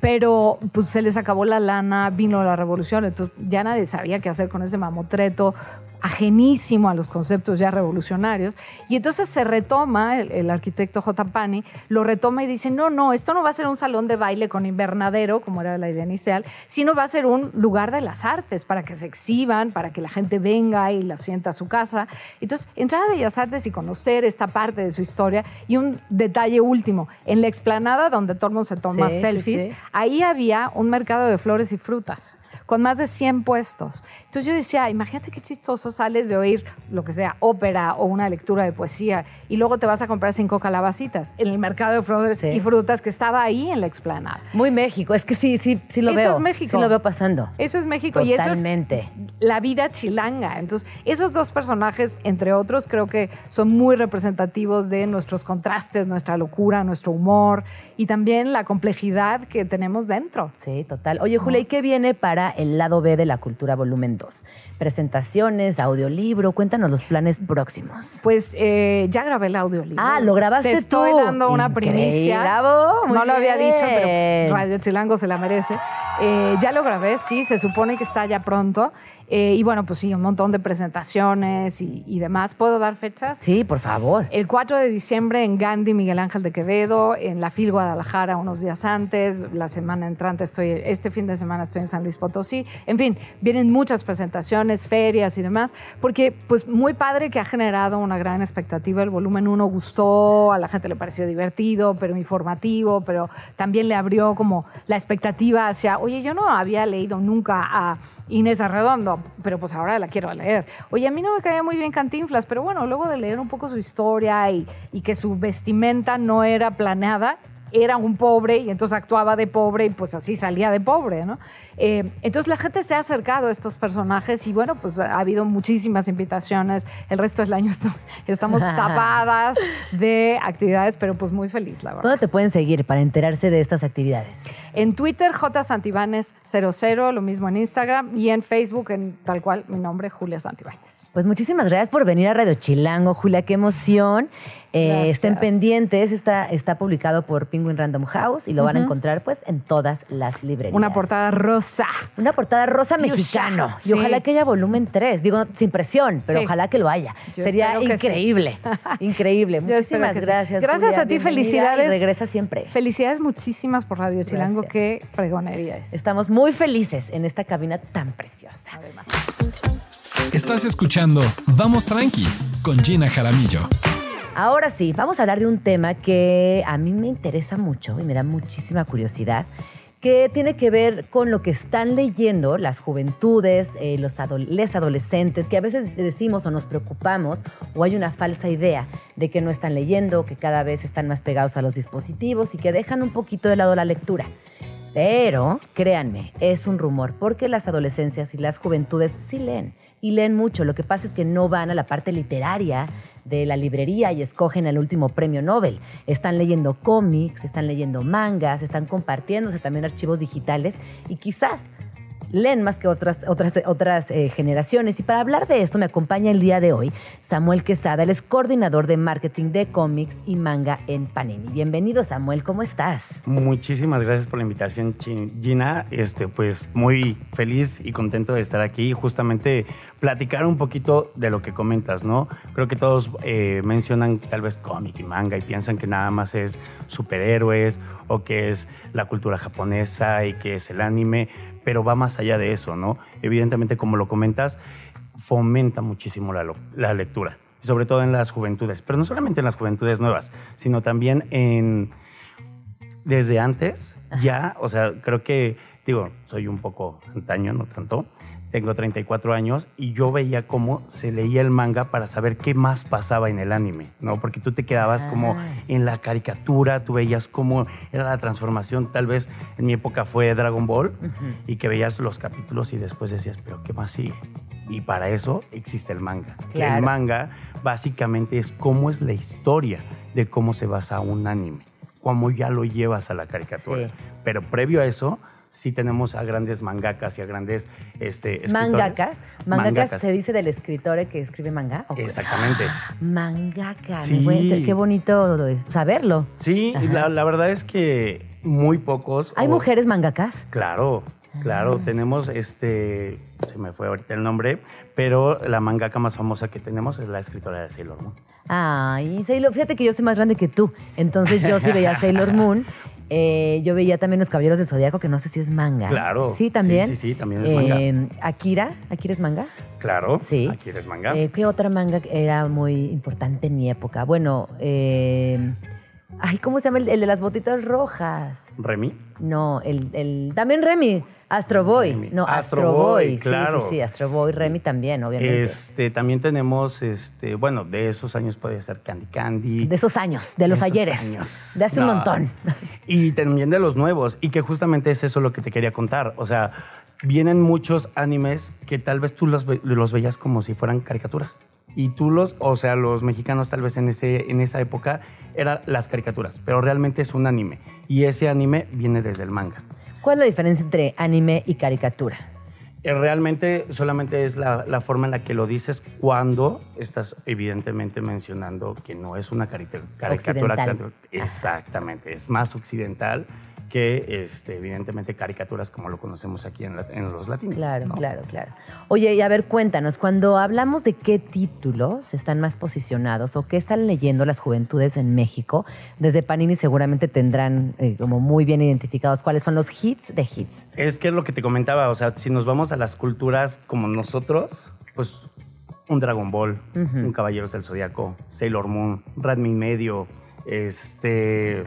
S7: Pero pues se les acabó la lana, vino la revolución, entonces ya nadie sabía qué hacer con ese mamotreto ajenísimo a los conceptos ya revolucionarios. Y entonces se retoma, el, el arquitecto J. Pani lo retoma y dice, no, no, esto no va a ser un salón de baile con invernadero, como era la idea inicial, sino va a ser un lugar de las artes para que se exhiban, para que la gente venga y la sienta a su casa. Entonces, entrar a Bellas Artes y conocer esta parte de su historia. Y un detalle último, en la explanada donde todo el mundo se toma
S3: Sí, sí,
S7: selfies,
S3: sí.
S7: ahí había un mercado de flores y frutas. con más de 100 puestos. Entonces yo decía, imagínate qué chistoso sales de oír lo que sea, ópera o una lectura de poesía, y luego te vas a comprar cinco calabacitas en el mercado de flores
S3: Sí.
S7: y frutas que estaba ahí en la explanada.
S3: Muy México. Es que sí, sí, sí lo
S7: Eso
S3: veo.
S7: es México.
S3: Sí lo veo pasando.
S7: Eso es México y eso es la vida chilanga. Entonces, esos dos personajes, entre otros, creo que son muy representativos de nuestros contrastes, nuestra locura, nuestro humor y también la complejidad que tenemos dentro.
S3: Sí, total. Oye, Julia, ¿y qué viene para el lado B de la cultura volumen 2? Presentaciones, audiolibro, cuéntanos los planes próximos.
S7: Pues eh, ya grabé el audiolibro.
S3: Ah, lo grabaste
S7: Te estoy
S3: tú.
S7: dando una
S3: Increíble.
S7: primicia.
S3: Bravo,
S7: no lo había dicho, pero pues, Radio Chilango se la merece. Eh, ya lo grabé, sí, se supone que está ya pronto. Eh, y bueno, pues sí, un montón de presentaciones y, y demás. ¿Puedo dar fechas?
S3: Sí, por favor.
S7: El 4 de diciembre en Gandhi, Miguel Ángel de Quevedo, en la FIL Guadalajara unos días antes, la semana entrante estoy, este fin de semana estoy en San Luis Potosí. En fin, vienen muchas presentaciones, ferias y demás, porque pues muy padre que ha generado una gran expectativa. El volumen 1 gustó, a la gente le pareció divertido, pero informativo, pero también le abrió como la expectativa hacia, oye, yo no había leído nunca a Inés Arredondo, pero pues ahora la quiero leer. Oye, a mí no me caía muy bien Cantinflas, pero bueno, luego de leer un poco su historia y, y que su vestimenta no era planeada, era un pobre y entonces actuaba de pobre y pues así salía de pobre, ¿no? Eh, entonces la gente se ha acercado a estos personajes y bueno, pues ha habido muchísimas invitaciones. El resto del año estamos tapadas de actividades, pero pues muy feliz, la verdad.
S3: ¿Dónde te pueden seguir para enterarse de estas actividades?
S7: En Twitter, J. Santibanes 00, lo mismo en Instagram y en Facebook, en tal cual mi nombre, Julia Santibáñez.
S3: Pues muchísimas gracias por venir a Radio Chilango, Julia, qué emoción. Eh, estén pendientes, está, está publicado por Penguin Random House y lo van a encontrar pues en todas las librerías.
S7: Una portada rosa.
S3: Una portada rosa
S7: Fuchsia,
S3: mexicano. Y ojalá que haya volumen 3. Digo, sin presión, pero
S7: Sí.
S3: ojalá que lo haya.
S7: Yo
S3: Sería
S7: sí.
S3: increíble. Increíble. Muchísimas gracias.
S7: Gracias
S3: Julia.
S7: a ti,
S3: Bienvenida
S7: felicidades.
S3: Y regresa siempre.
S7: Felicidades muchísimas por Radio Chilango,
S3: Gracias.
S7: qué fregonería es.
S3: Estamos muy felices en esta cabina tan preciosa.
S4: Estás escuchando Vamos Tranqui con Gina Jaramillo.
S3: Ahora sí, vamos a hablar de un tema que a mí me interesa mucho y me da muchísima curiosidad, que tiene que ver con lo que están leyendo las juventudes, eh, los adol- les adolescentes, que a veces decimos o nos preocupamos o hay una falsa idea de que no están leyendo, que cada vez están más pegados a los dispositivos y que dejan un poquito de lado la lectura. Pero, créanme, es un rumor, porque las adolescencias y las juventudes sí leen, y leen mucho. Lo que pasa es que no van a la parte literaria de la librería y escogen el último premio Nobel. Están leyendo cómics, están leyendo mangas, están compartiéndose también archivos digitales y quizás leen más que otras, otras, otras eh, generaciones. Y para hablar de esto me acompaña el día de hoy Samuel Quesada, él es coordinador de marketing de cómics y manga en Panini. Bienvenido Samuel, ¿cómo estás?
S8: Muchísimas gracias por la invitación, Gina. Este, pues muy feliz y contento de estar aquí y justamente platicar un poquito de lo que comentas, ¿no? Creo que todos eh, mencionan tal vez cómic y manga y piensan que nada más es superhéroes o que es la cultura japonesa y que es el anime, pero va más allá de eso, ¿no? Evidentemente, como lo comentas, fomenta muchísimo la, la lectura, sobre todo en las juventudes, pero no solamente en las juventudes nuevas, sino también en desde antes, ya, o sea, creo que, digo, soy un poco antaño, no tanto, tengo 34 años y yo veía cómo se leía el manga para saber qué más pasaba en el anime, ¿no? Porque tú te quedabas como
S3: Ah.
S8: en la caricatura, tú veías cómo era la transformación, tal vez en mi época fue Dragon Ball, y que veías los capítulos y después decías, pero ¿qué más sigue? Y para eso existe el manga.
S3: Claro.
S8: El manga básicamente es cómo es la historia de cómo se basa un anime, cómo ya lo llevas a la caricatura.
S3: Sí.
S8: Pero previo a eso, sí tenemos a grandes mangakas y a grandes este, escritores.
S3: Mangakas. Mangakas
S8: Mangakas.
S3: se dice del escritor que escribe manga.
S8: Exactamente.
S3: Mangaka.
S8: Sí.
S3: Qué bonito saberlo.
S8: Sí, la, la verdad es que muy pocos.
S3: ¿Hay
S8: o-
S3: mujeres mangakas?
S8: Claro, claro. Tenemos este. Se me fue ahorita el nombre, pero la mangaka más famosa que tenemos es la escritora de Sailor Moon.
S3: Ay, Sailor, fíjate que yo soy más grande que tú. Entonces yo sí veía Sailor Moon. Eh, yo veía también Los Caballeros del Zodíaco, que no sé si es manga.
S8: Claro.
S3: Sí, también.
S8: Sí, sí, sí, también es manga.
S3: Eh, Akira. ¿Akira es manga?
S8: Claro.
S3: Sí.
S8: Aquí eres manga.
S3: Eh, ¿Qué otra manga era muy importante en mi época? Bueno, eh, Ay, ¿cómo se llama el, el de las botitas rojas?
S8: Remy.
S3: No, el, el también Remy, Astro Boy.
S8: Remy.
S3: No,
S8: Astro
S3: Astro,
S8: Boy,
S3: Boy.
S8: claro.
S3: Sí, sí, sí, Astro Boy, Remy también, obviamente.
S8: Este, también tenemos, este, bueno, de esos años puede ser Candy Candy.
S3: De esos años, de los
S8: esos
S3: ayeres.
S8: años.
S3: De hace un montón.
S8: Y también de los nuevos. Y que justamente es eso lo que te quería contar. O sea, vienen muchos animes que tal vez tú los, ve- los veías como si fueran caricaturas. Y tú los, o sea, los mexicanos tal vez en, ese, en esa época eran las caricaturas, pero realmente es un anime. Y ese anime viene desde el manga.
S3: ¿Cuál es la diferencia entre anime y caricatura?
S8: Eh, Realmente solamente es la, la forma en la que lo dices cuando estás evidentemente mencionando que no es una carica- caricatura.
S3: Occidental.
S8: Exactamente, es más occidental que este, evidentemente caricaturas como lo conocemos aquí en, la- en los latinos.
S3: Claro,
S8: ¿no?
S3: claro, claro. Oye, y a ver, cuéntanos, cuando hablamos de qué títulos están más posicionados o qué están leyendo las juventudes en México, desde Panini seguramente tendrán eh, como muy bien identificados cuáles son los hits de hits.
S8: Es que es lo que te comentaba, o sea, si nos vamos a las culturas como nosotros, pues un Dragon Ball, un Caballeros del Zodiaco, Sailor Moon, Radmi Medio, este...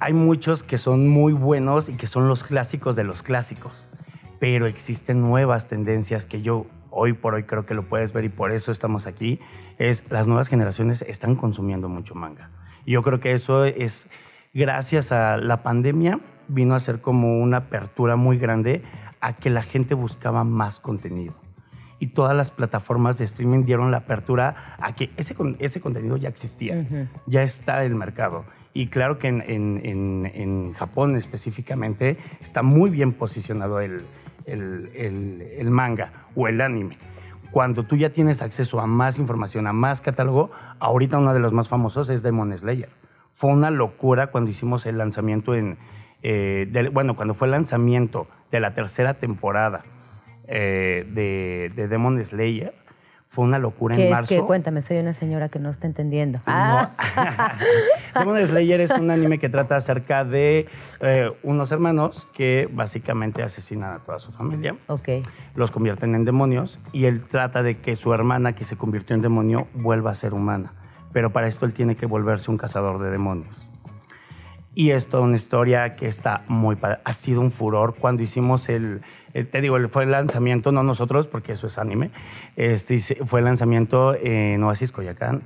S8: Hay muchos que son muy buenos y que son los clásicos de los clásicos, pero existen nuevas tendencias que yo hoy por hoy creo que lo puedes ver y por eso estamos aquí, es las nuevas generaciones están consumiendo mucho manga. Y yo creo que eso es gracias a la pandemia vino a ser como una apertura muy grande a que la gente buscaba más contenido. Y todas las plataformas de streaming dieron la apertura a que ese, ese contenido ya existía, ya está en el mercado. Y claro que en, en- en- Japón específicamente está muy bien posicionado el, el- el- manga o el anime. Cuando tú ya tienes acceso a más información, a más catálogo, ahorita uno de los más famosos es Demon Slayer. Fue una locura cuando hicimos el lanzamiento en... eh, del- bueno, cuando fue el lanzamiento de la tercera temporada eh, de, de Demon Slayer, fue una locura
S3: ¿Qué
S8: en
S3: es
S8: marzo.
S3: que? Cuéntame, soy una señora que no está entendiendo.
S8: No.
S3: Ah,
S8: Demon Slayer es un anime que trata acerca de eh, unos hermanos que básicamente asesinan a toda su familia,
S3: ok.
S8: los convierten en demonios y él trata de que su hermana que se convirtió en demonio vuelva a ser humana. Pero para esto él tiene que volverse un cazador de demonios. Y es toda una historia que está muy. Ha sido un furor cuando hicimos el- te digo, fue el lanzamiento, no nosotros, porque eso es anime, este, fue el lanzamiento en Oasis Coyacán,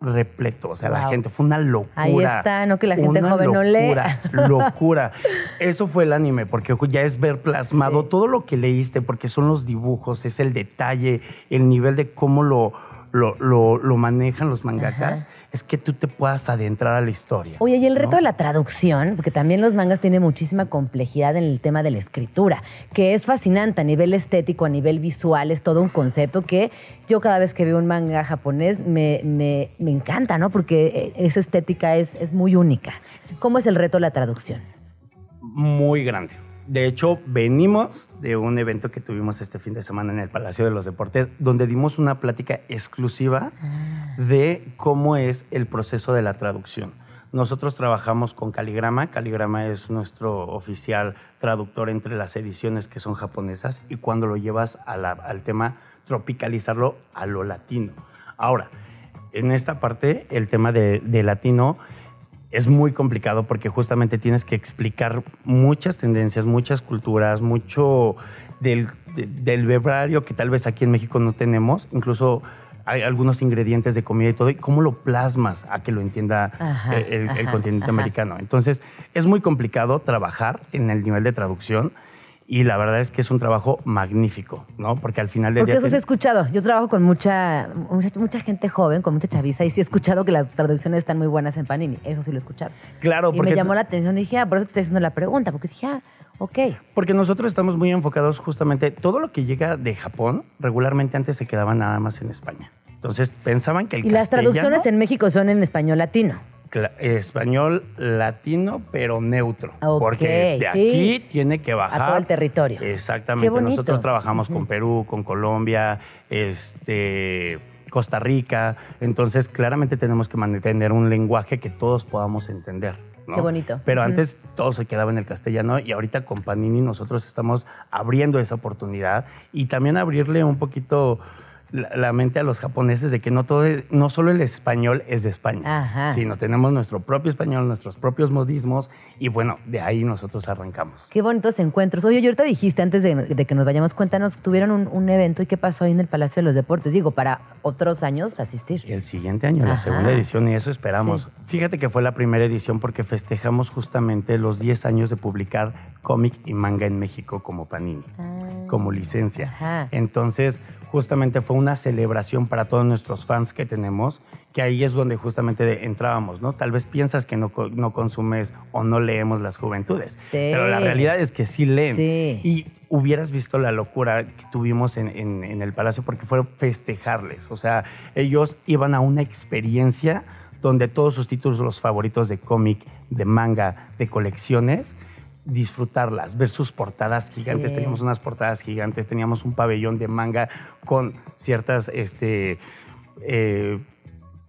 S8: repleto, o sea, la gente, fue una locura.
S3: Ahí está, no que la gente
S8: Una
S3: joven no lee.
S8: locura, Locura. Eso fue el anime, porque ya es ver plasmado
S3: Sí.
S8: todo lo que leíste, porque son los dibujos, es el detalle, el nivel de cómo lo, lo, lo- lo manejan los mangakas, es que tú te puedas adentrar a la historia.
S3: Oye, y el reto
S8: ¿no?
S3: de la traducción, porque también los mangas tienen muchísima complejidad en el tema de la escritura, que es fascinante a nivel estético, a nivel visual, es todo un concepto que yo cada vez que veo un manga japonés me, me- me encanta, ¿no? Porque esa estética es, es muy única. ¿Cómo es el reto de la traducción?
S8: muy grande. De hecho, venimos de un evento que tuvimos este fin de semana en el Palacio de los Deportes, donde dimos una plática exclusiva de cómo es el proceso de la traducción. Nosotros trabajamos con Caligrama. Caligrama es nuestro oficial traductor entre las ediciones que son japonesas y cuando lo llevas a la- al tema, tropicalizarlo a lo latino. Ahora, en esta parte, el tema de, de latino es muy complicado porque justamente tienes que explicar muchas tendencias, muchas culturas, mucho del, de- del bebrario que tal vez aquí en México no tenemos, incluso hay algunos ingredientes de comida y todo, y cómo lo plasmas a que lo entienda
S3: Ajá,
S8: el, el- el
S3: ajá,
S8: continente
S3: ajá.
S8: americano. Entonces, es muy complicado trabajar en el nivel de traducción y la verdad es que es un trabajo magnífico, ¿no? Porque al final del
S3: Porque
S8: día...
S3: eso sí he escuchado. Yo trabajo con mucha, mucha, mucha gente joven, con mucha chaviza, y sí he escuchado que las traducciones están muy buenas en Panini. Eso sí lo he escuchado.
S8: Claro,
S3: y
S8: porque...
S3: me llamó la atención. Dije, ah, por eso te estoy haciendo la pregunta, porque dije, ah, ok.
S8: Porque nosotros estamos muy enfocados justamente, todo lo que llega de Japón, regularmente antes se quedaba nada más en España. Entonces pensaban que el
S3: Y las traducciones en México son en español latino.
S8: Español latino, pero neutro.
S3: Ok,
S8: porque de
S3: sí.
S8: aquí tiene que bajar.
S3: A todo el territorio.
S8: Exactamente. Nosotros trabajamos con Perú, con Colombia, este, Costa Rica. Entonces, claramente tenemos que mantener un lenguaje que todos podamos entender. ¿no?
S3: Qué bonito.
S8: Pero antes todo se quedaba en el castellano y ahorita con Panini nosotros estamos abriendo esa oportunidad y también abrirle un poquito la, la mente a los japoneses de que no todo, no solo el español es de España,
S3: Ajá.
S8: sino tenemos nuestro propio español, nuestros propios modismos y bueno, de ahí nosotros arrancamos.
S3: Qué bonitos encuentros. Oye, ahorita dijiste antes de, de que nos vayamos, cuéntanos, tuvieron un, un evento y qué pasó ahí en el Palacio de los Deportes. Digo, para otros años asistir.
S8: El siguiente año, la segunda edición, y eso esperamos.
S3: Sí.
S8: Fíjate que fue la primera edición porque festejamos justamente los 10 años de publicar cómic y manga en México como Panini, como licencia.
S3: Ajá.
S8: Entonces, justamente fue una celebración para todos nuestros fans que tenemos, que ahí es donde justamente entrábamos, ¿no? Tal vez piensas que no, no consumes o no leemos las juventudes,
S3: Sí.
S8: pero la realidad es que sí leen.
S3: Sí.
S8: Y hubieras visto la locura que tuvimos en, en- en el Palacio porque fue festejarles. O sea, ellos iban a una experiencia donde todos sus títulos, los favoritos de cómic, de manga, de colecciones, disfrutarlas, ver sus portadas gigantes.
S3: Sí.
S8: Teníamos unas portadas gigantes, teníamos un pabellón de manga con ciertas, este, eh,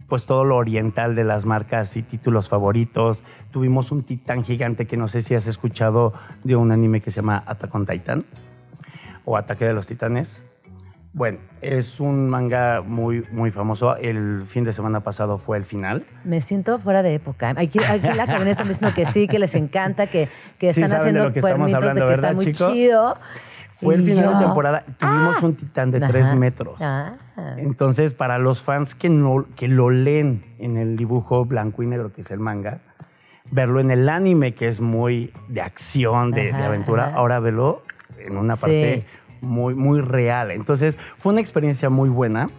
S8: pues todo lo oriental de las marcas y títulos favoritos. Tuvimos un titán gigante que no sé si has escuchado de un anime que se llama Attack on Titan o Ataque de los Titanes. Bueno, es un manga muy, muy famoso. El fin de semana pasado fue el final.
S3: Me siento fuera de época. Aquí, aquí la cabina están diciendo que sí, que les encanta, que, que
S8: Sí
S3: están
S8: de
S3: haciendo cuernitos de que está
S8: ¿verdad,
S3: muy
S8: chicos?
S3: chido.
S8: Fue el final de
S3: yo-
S8: temporada. Tuvimos un titán de tres metros.
S3: Ah.
S8: Entonces, para los fans que, no, que lo leen en el dibujo blanco y negro, que es el manga, verlo en el anime, que es muy de acción, de, de aventura,
S3: ajá.
S8: ahora verlo en una
S3: Sí.
S8: Muy, muy real. Entonces, fue una experiencia muy buena.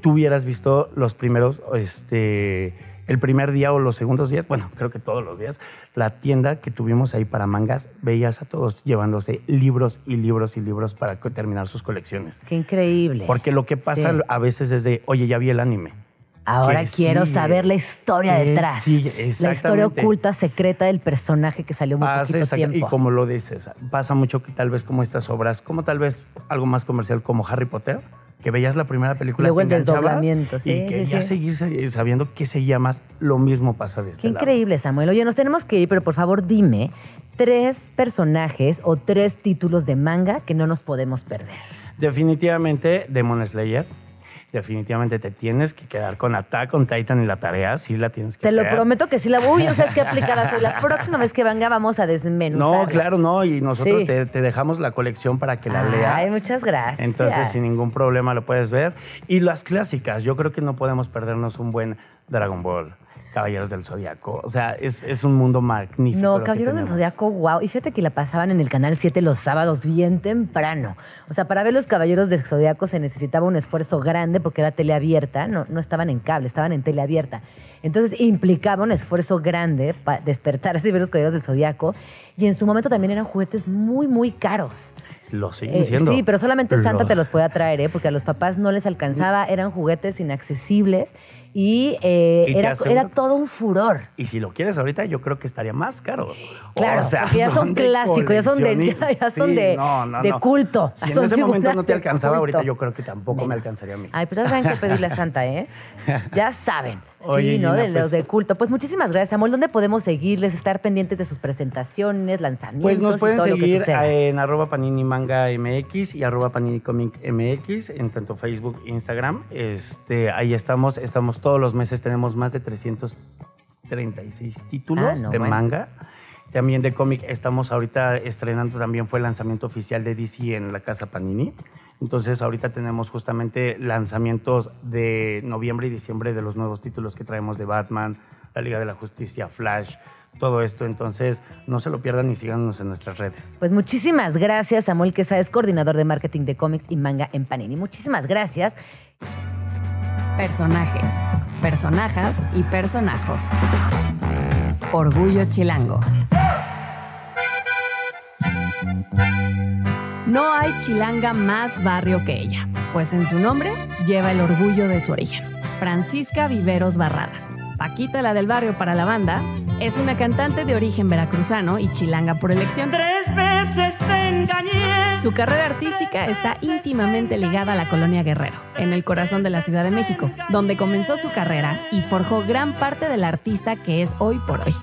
S8: Tú hubieras visto los primeros, este, el primer día o los segundos días, bueno, creo que todos los días, la tienda que tuvimos ahí para mangas, veías a todos llevándose libros y libros y libros para terminar sus colecciones.
S3: Qué increíble.
S8: Porque lo que pasa
S3: Sí.
S8: a veces es de, oye, ya vi el anime.
S3: Ahora
S8: ¿Qué
S3: quiero
S8: sigue?
S3: saber la historia
S8: ¿Qué
S3: detrás.
S8: sigue?
S3: La historia oculta, secreta del personaje que salió muy
S8: Pasa
S3: poquito tiempo.
S8: Y como lo dices, pasa mucho que tal vez como estas obras, como tal vez algo más comercial como Harry Potter, que veías la primera película
S3: Luego el desdoblamiento, sí,
S8: y querías
S3: sí.
S8: seguir sa- sabiendo qué seguía más, lo mismo pasa de este
S3: Qué
S8: lado.
S3: increíble, Samuel. Oye, nos tenemos que ir, pero por favor dime tres personajes o tres títulos de manga que no nos podemos perder.
S8: Definitivamente Demon Slayer. Definitivamente te tienes que quedar con Attack on Titan y la tarea, sí la tienes que
S3: Te lo prometo que sí la voy. No sabes qué aplicada soy. La próxima vez que venga vamos a desmenuzar.
S8: No, claro, no. Y nosotros
S3: Sí.
S8: te, te dejamos la colección para que la leas.
S3: Ay, muchas gracias.
S8: Entonces, sin ningún problema lo puedes ver. Y las clásicas, yo creo que no podemos perdernos un buen Dragon Ball, Caballeros del Zodiaco. O sea, es, es un mundo magnífico.
S3: No, Caballeros del. Zodiaco, wow. Y fíjate que la pasaban en el canal 7 los sábados bien temprano. O sea, para ver los Caballeros del Zodiaco se necesitaba un esfuerzo grande porque era teleabierta, no, no estaban en cable, estaban en teleabierta. Entonces implicaba un esfuerzo grande para despertarse y ver los Caballeros del Zodiaco. Y en su momento también eran juguetes muy, muy caros.
S8: Lo siguen
S3: Eh,
S8: siendo.
S3: sí, pero solamente Santa
S8: Lo-
S3: te los podía traer, ¿eh? porque a los papás no les alcanzaba, eran juguetes inaccesibles y, eh,
S8: Y
S3: era,
S8: aseguro-
S3: era todo un furor.
S8: Y si lo quieres ahorita, yo creo que estaría más caro.
S3: Claro,
S8: O sea,
S3: porque ya son clásicos, ya son de- ya son de- de culto,
S8: Si en ese momento no te alcanzaba, ahorita yo creo que tampoco me alcanzaría a mí.
S3: Ay, pues ya saben qué pedirle a Santa, ¿eh? Ya saben.
S8: Oye,
S3: sí, ¿no?
S8: Gina,
S3: de los
S8: pues-
S3: de culto. Pues muchísimas gracias, Samuel. ¿Dónde podemos seguirles, estar pendientes de sus presentaciones, lanzamientos
S8: Pues nos
S3: y
S8: pueden
S3: todo lo que
S8: seguir en arroba panini manga mx y arroba panini comic mx en tanto Facebook e Instagram. Este, ahí estamos, estamos todos los meses, tenemos más de 336 títulos
S3: Ah, no,
S8: de
S3: bueno.
S8: manga. También de cómic estamos ahorita estrenando, también fue el lanzamiento oficial de DC en la casa Panini. Entonces ahorita tenemos justamente lanzamientos de noviembre y diciembre de los nuevos títulos que traemos de Batman, la Liga de la Justicia, Flash, todo esto. Entonces no se lo pierdan y síganos en nuestras redes.
S3: Pues muchísimas gracias, Samuel Quesada, es coordinador de marketing de cómics y manga en Panini. Muchísimas gracias.
S2: Personajes, personajas y personajos. Orgullo chilango. No hay chilanga más barrio que ella, pues en su nombre lleva el orgullo de su origen. Francisca Viveros Barradas, Paquita la del barrio para la banda, es una cantante de origen veracruzano y chilanga por elección.
S9: Tres veces te engañé.
S2: Su carrera artística está íntimamente ligada a la colonia Guerrero, en el corazón de la Ciudad de México, donde comenzó su carrera y forjó gran parte del artista que es hoy por hoy.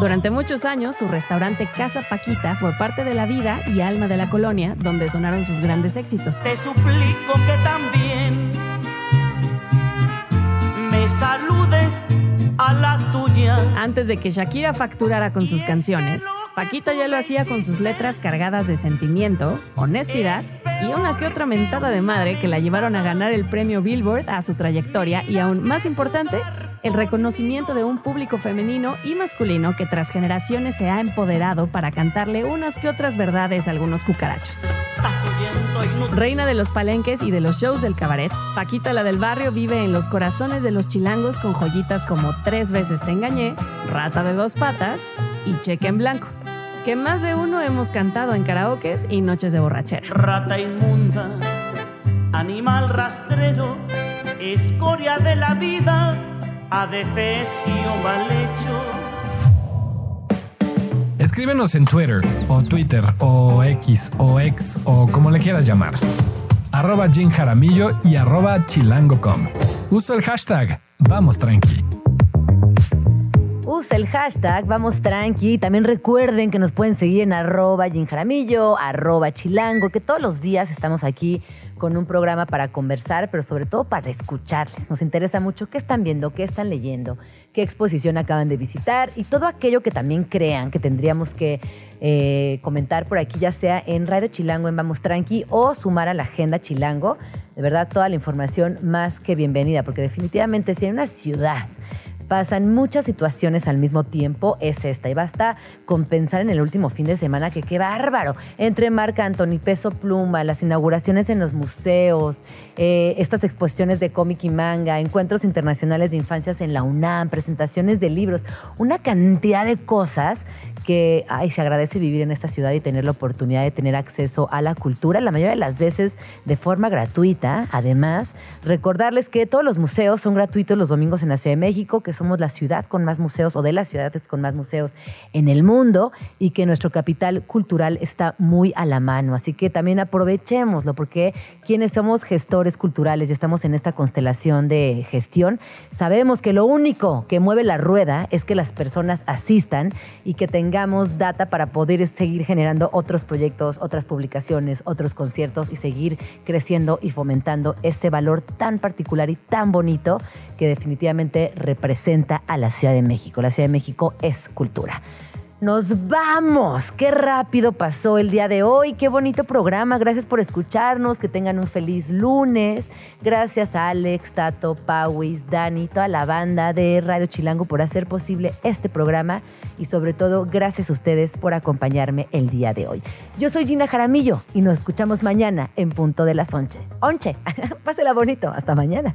S2: Durante muchos años, su restaurante Casa Paquita fue parte de la vida y alma de la colonia, donde sonaron sus grandes éxitos.
S9: Te suplico que también me saludes a la tuya.
S2: Antes de que Shakira facturara con sus canciones, Paquita ya lo hacía con sus letras cargadas de sentimiento, honestidad y una que otra mentada de madre que la llevaron a ganar el premio Billboard a su trayectoria y aún más importante, el reconocimiento de un público femenino y masculino que tras generaciones se ha empoderado para cantarle unas que otras verdades a algunos cucarachos. Reina de los palenques y de los shows del cabaret, Paquita la del barrio vive en los corazones de los chilangos con joyitas como Tres veces te engañé, Rata de dos patas y Cheque en blanco, que más de uno hemos cantado en karaokes y noches de borrachera.
S9: rata inmunda, animal rastrero, escoria de la vida, adefesio mal hecho.
S4: Escríbenos en Twitter o Twitter o X o X o como le quieras llamar. Arroba Jim Jaramillo y arroba chilango.com. Usa el hashtag Vamos Tranqui.
S3: Usa el hashtag Vamos Tranqui. También recuerden que nos pueden seguir en arroba Jim Jaramillo, arroba Chilango, que todos los días estamos aquí con un programa para conversar, pero sobre todo para escucharles. Nos interesa mucho qué están viendo, qué están leyendo, qué exposición acaban de visitar y todo aquello que también crean que tendríamos que eh, comentar por aquí, ya sea en Radio Chilango, en Vamos Tranqui o sumar a la agenda Chilango. De verdad, toda la información más que bienvenida, porque definitivamente si una ciudad pasan muchas situaciones al mismo tiempo, es esta. Y basta con pensar en el último fin de semana que qué bárbaro. Entre Marca Anthony, Peso Pluma, las inauguraciones en los museos, eh, estas exposiciones de cómic y manga, encuentros internacionales de infancias en la UNAM, presentaciones de libros, una cantidad de cosas que ay, se agradece vivir en esta ciudad y tener la oportunidad de tener acceso a la cultura, la mayoría de las veces de forma gratuita. Además, recordarles que todos los museos son gratuitos los domingos en la Ciudad de México, que somos la ciudad con más museos o de las ciudades con más museos en el mundo y que nuestro capital cultural está muy a la mano. Así que también aprovechémoslo porque quienes somos gestores culturales y estamos en esta constelación de gestión, sabemos que lo único que mueve la rueda es que las personas asistan y que tengamos data para poder seguir generando otros proyectos, otras publicaciones, otros conciertos y seguir creciendo y fomentando este valor tan particular y tan bonito que definitivamente representa a la Ciudad de México. La Ciudad de México es cultura. Nos vamos. Qué rápido pasó el día de hoy. Qué bonito programa. Gracias por escucharnos. Que tengan un feliz lunes. Gracias a Alex, Tato, Pauis, Dani, toda la banda de Radio Chilango por hacer posible este programa. Y sobre todo, gracias a ustedes por acompañarme el día de hoy. Yo soy Gina Jaramillo y nos escuchamos mañana en punto de las 11. Onche. Pásela bonito. Hasta mañana.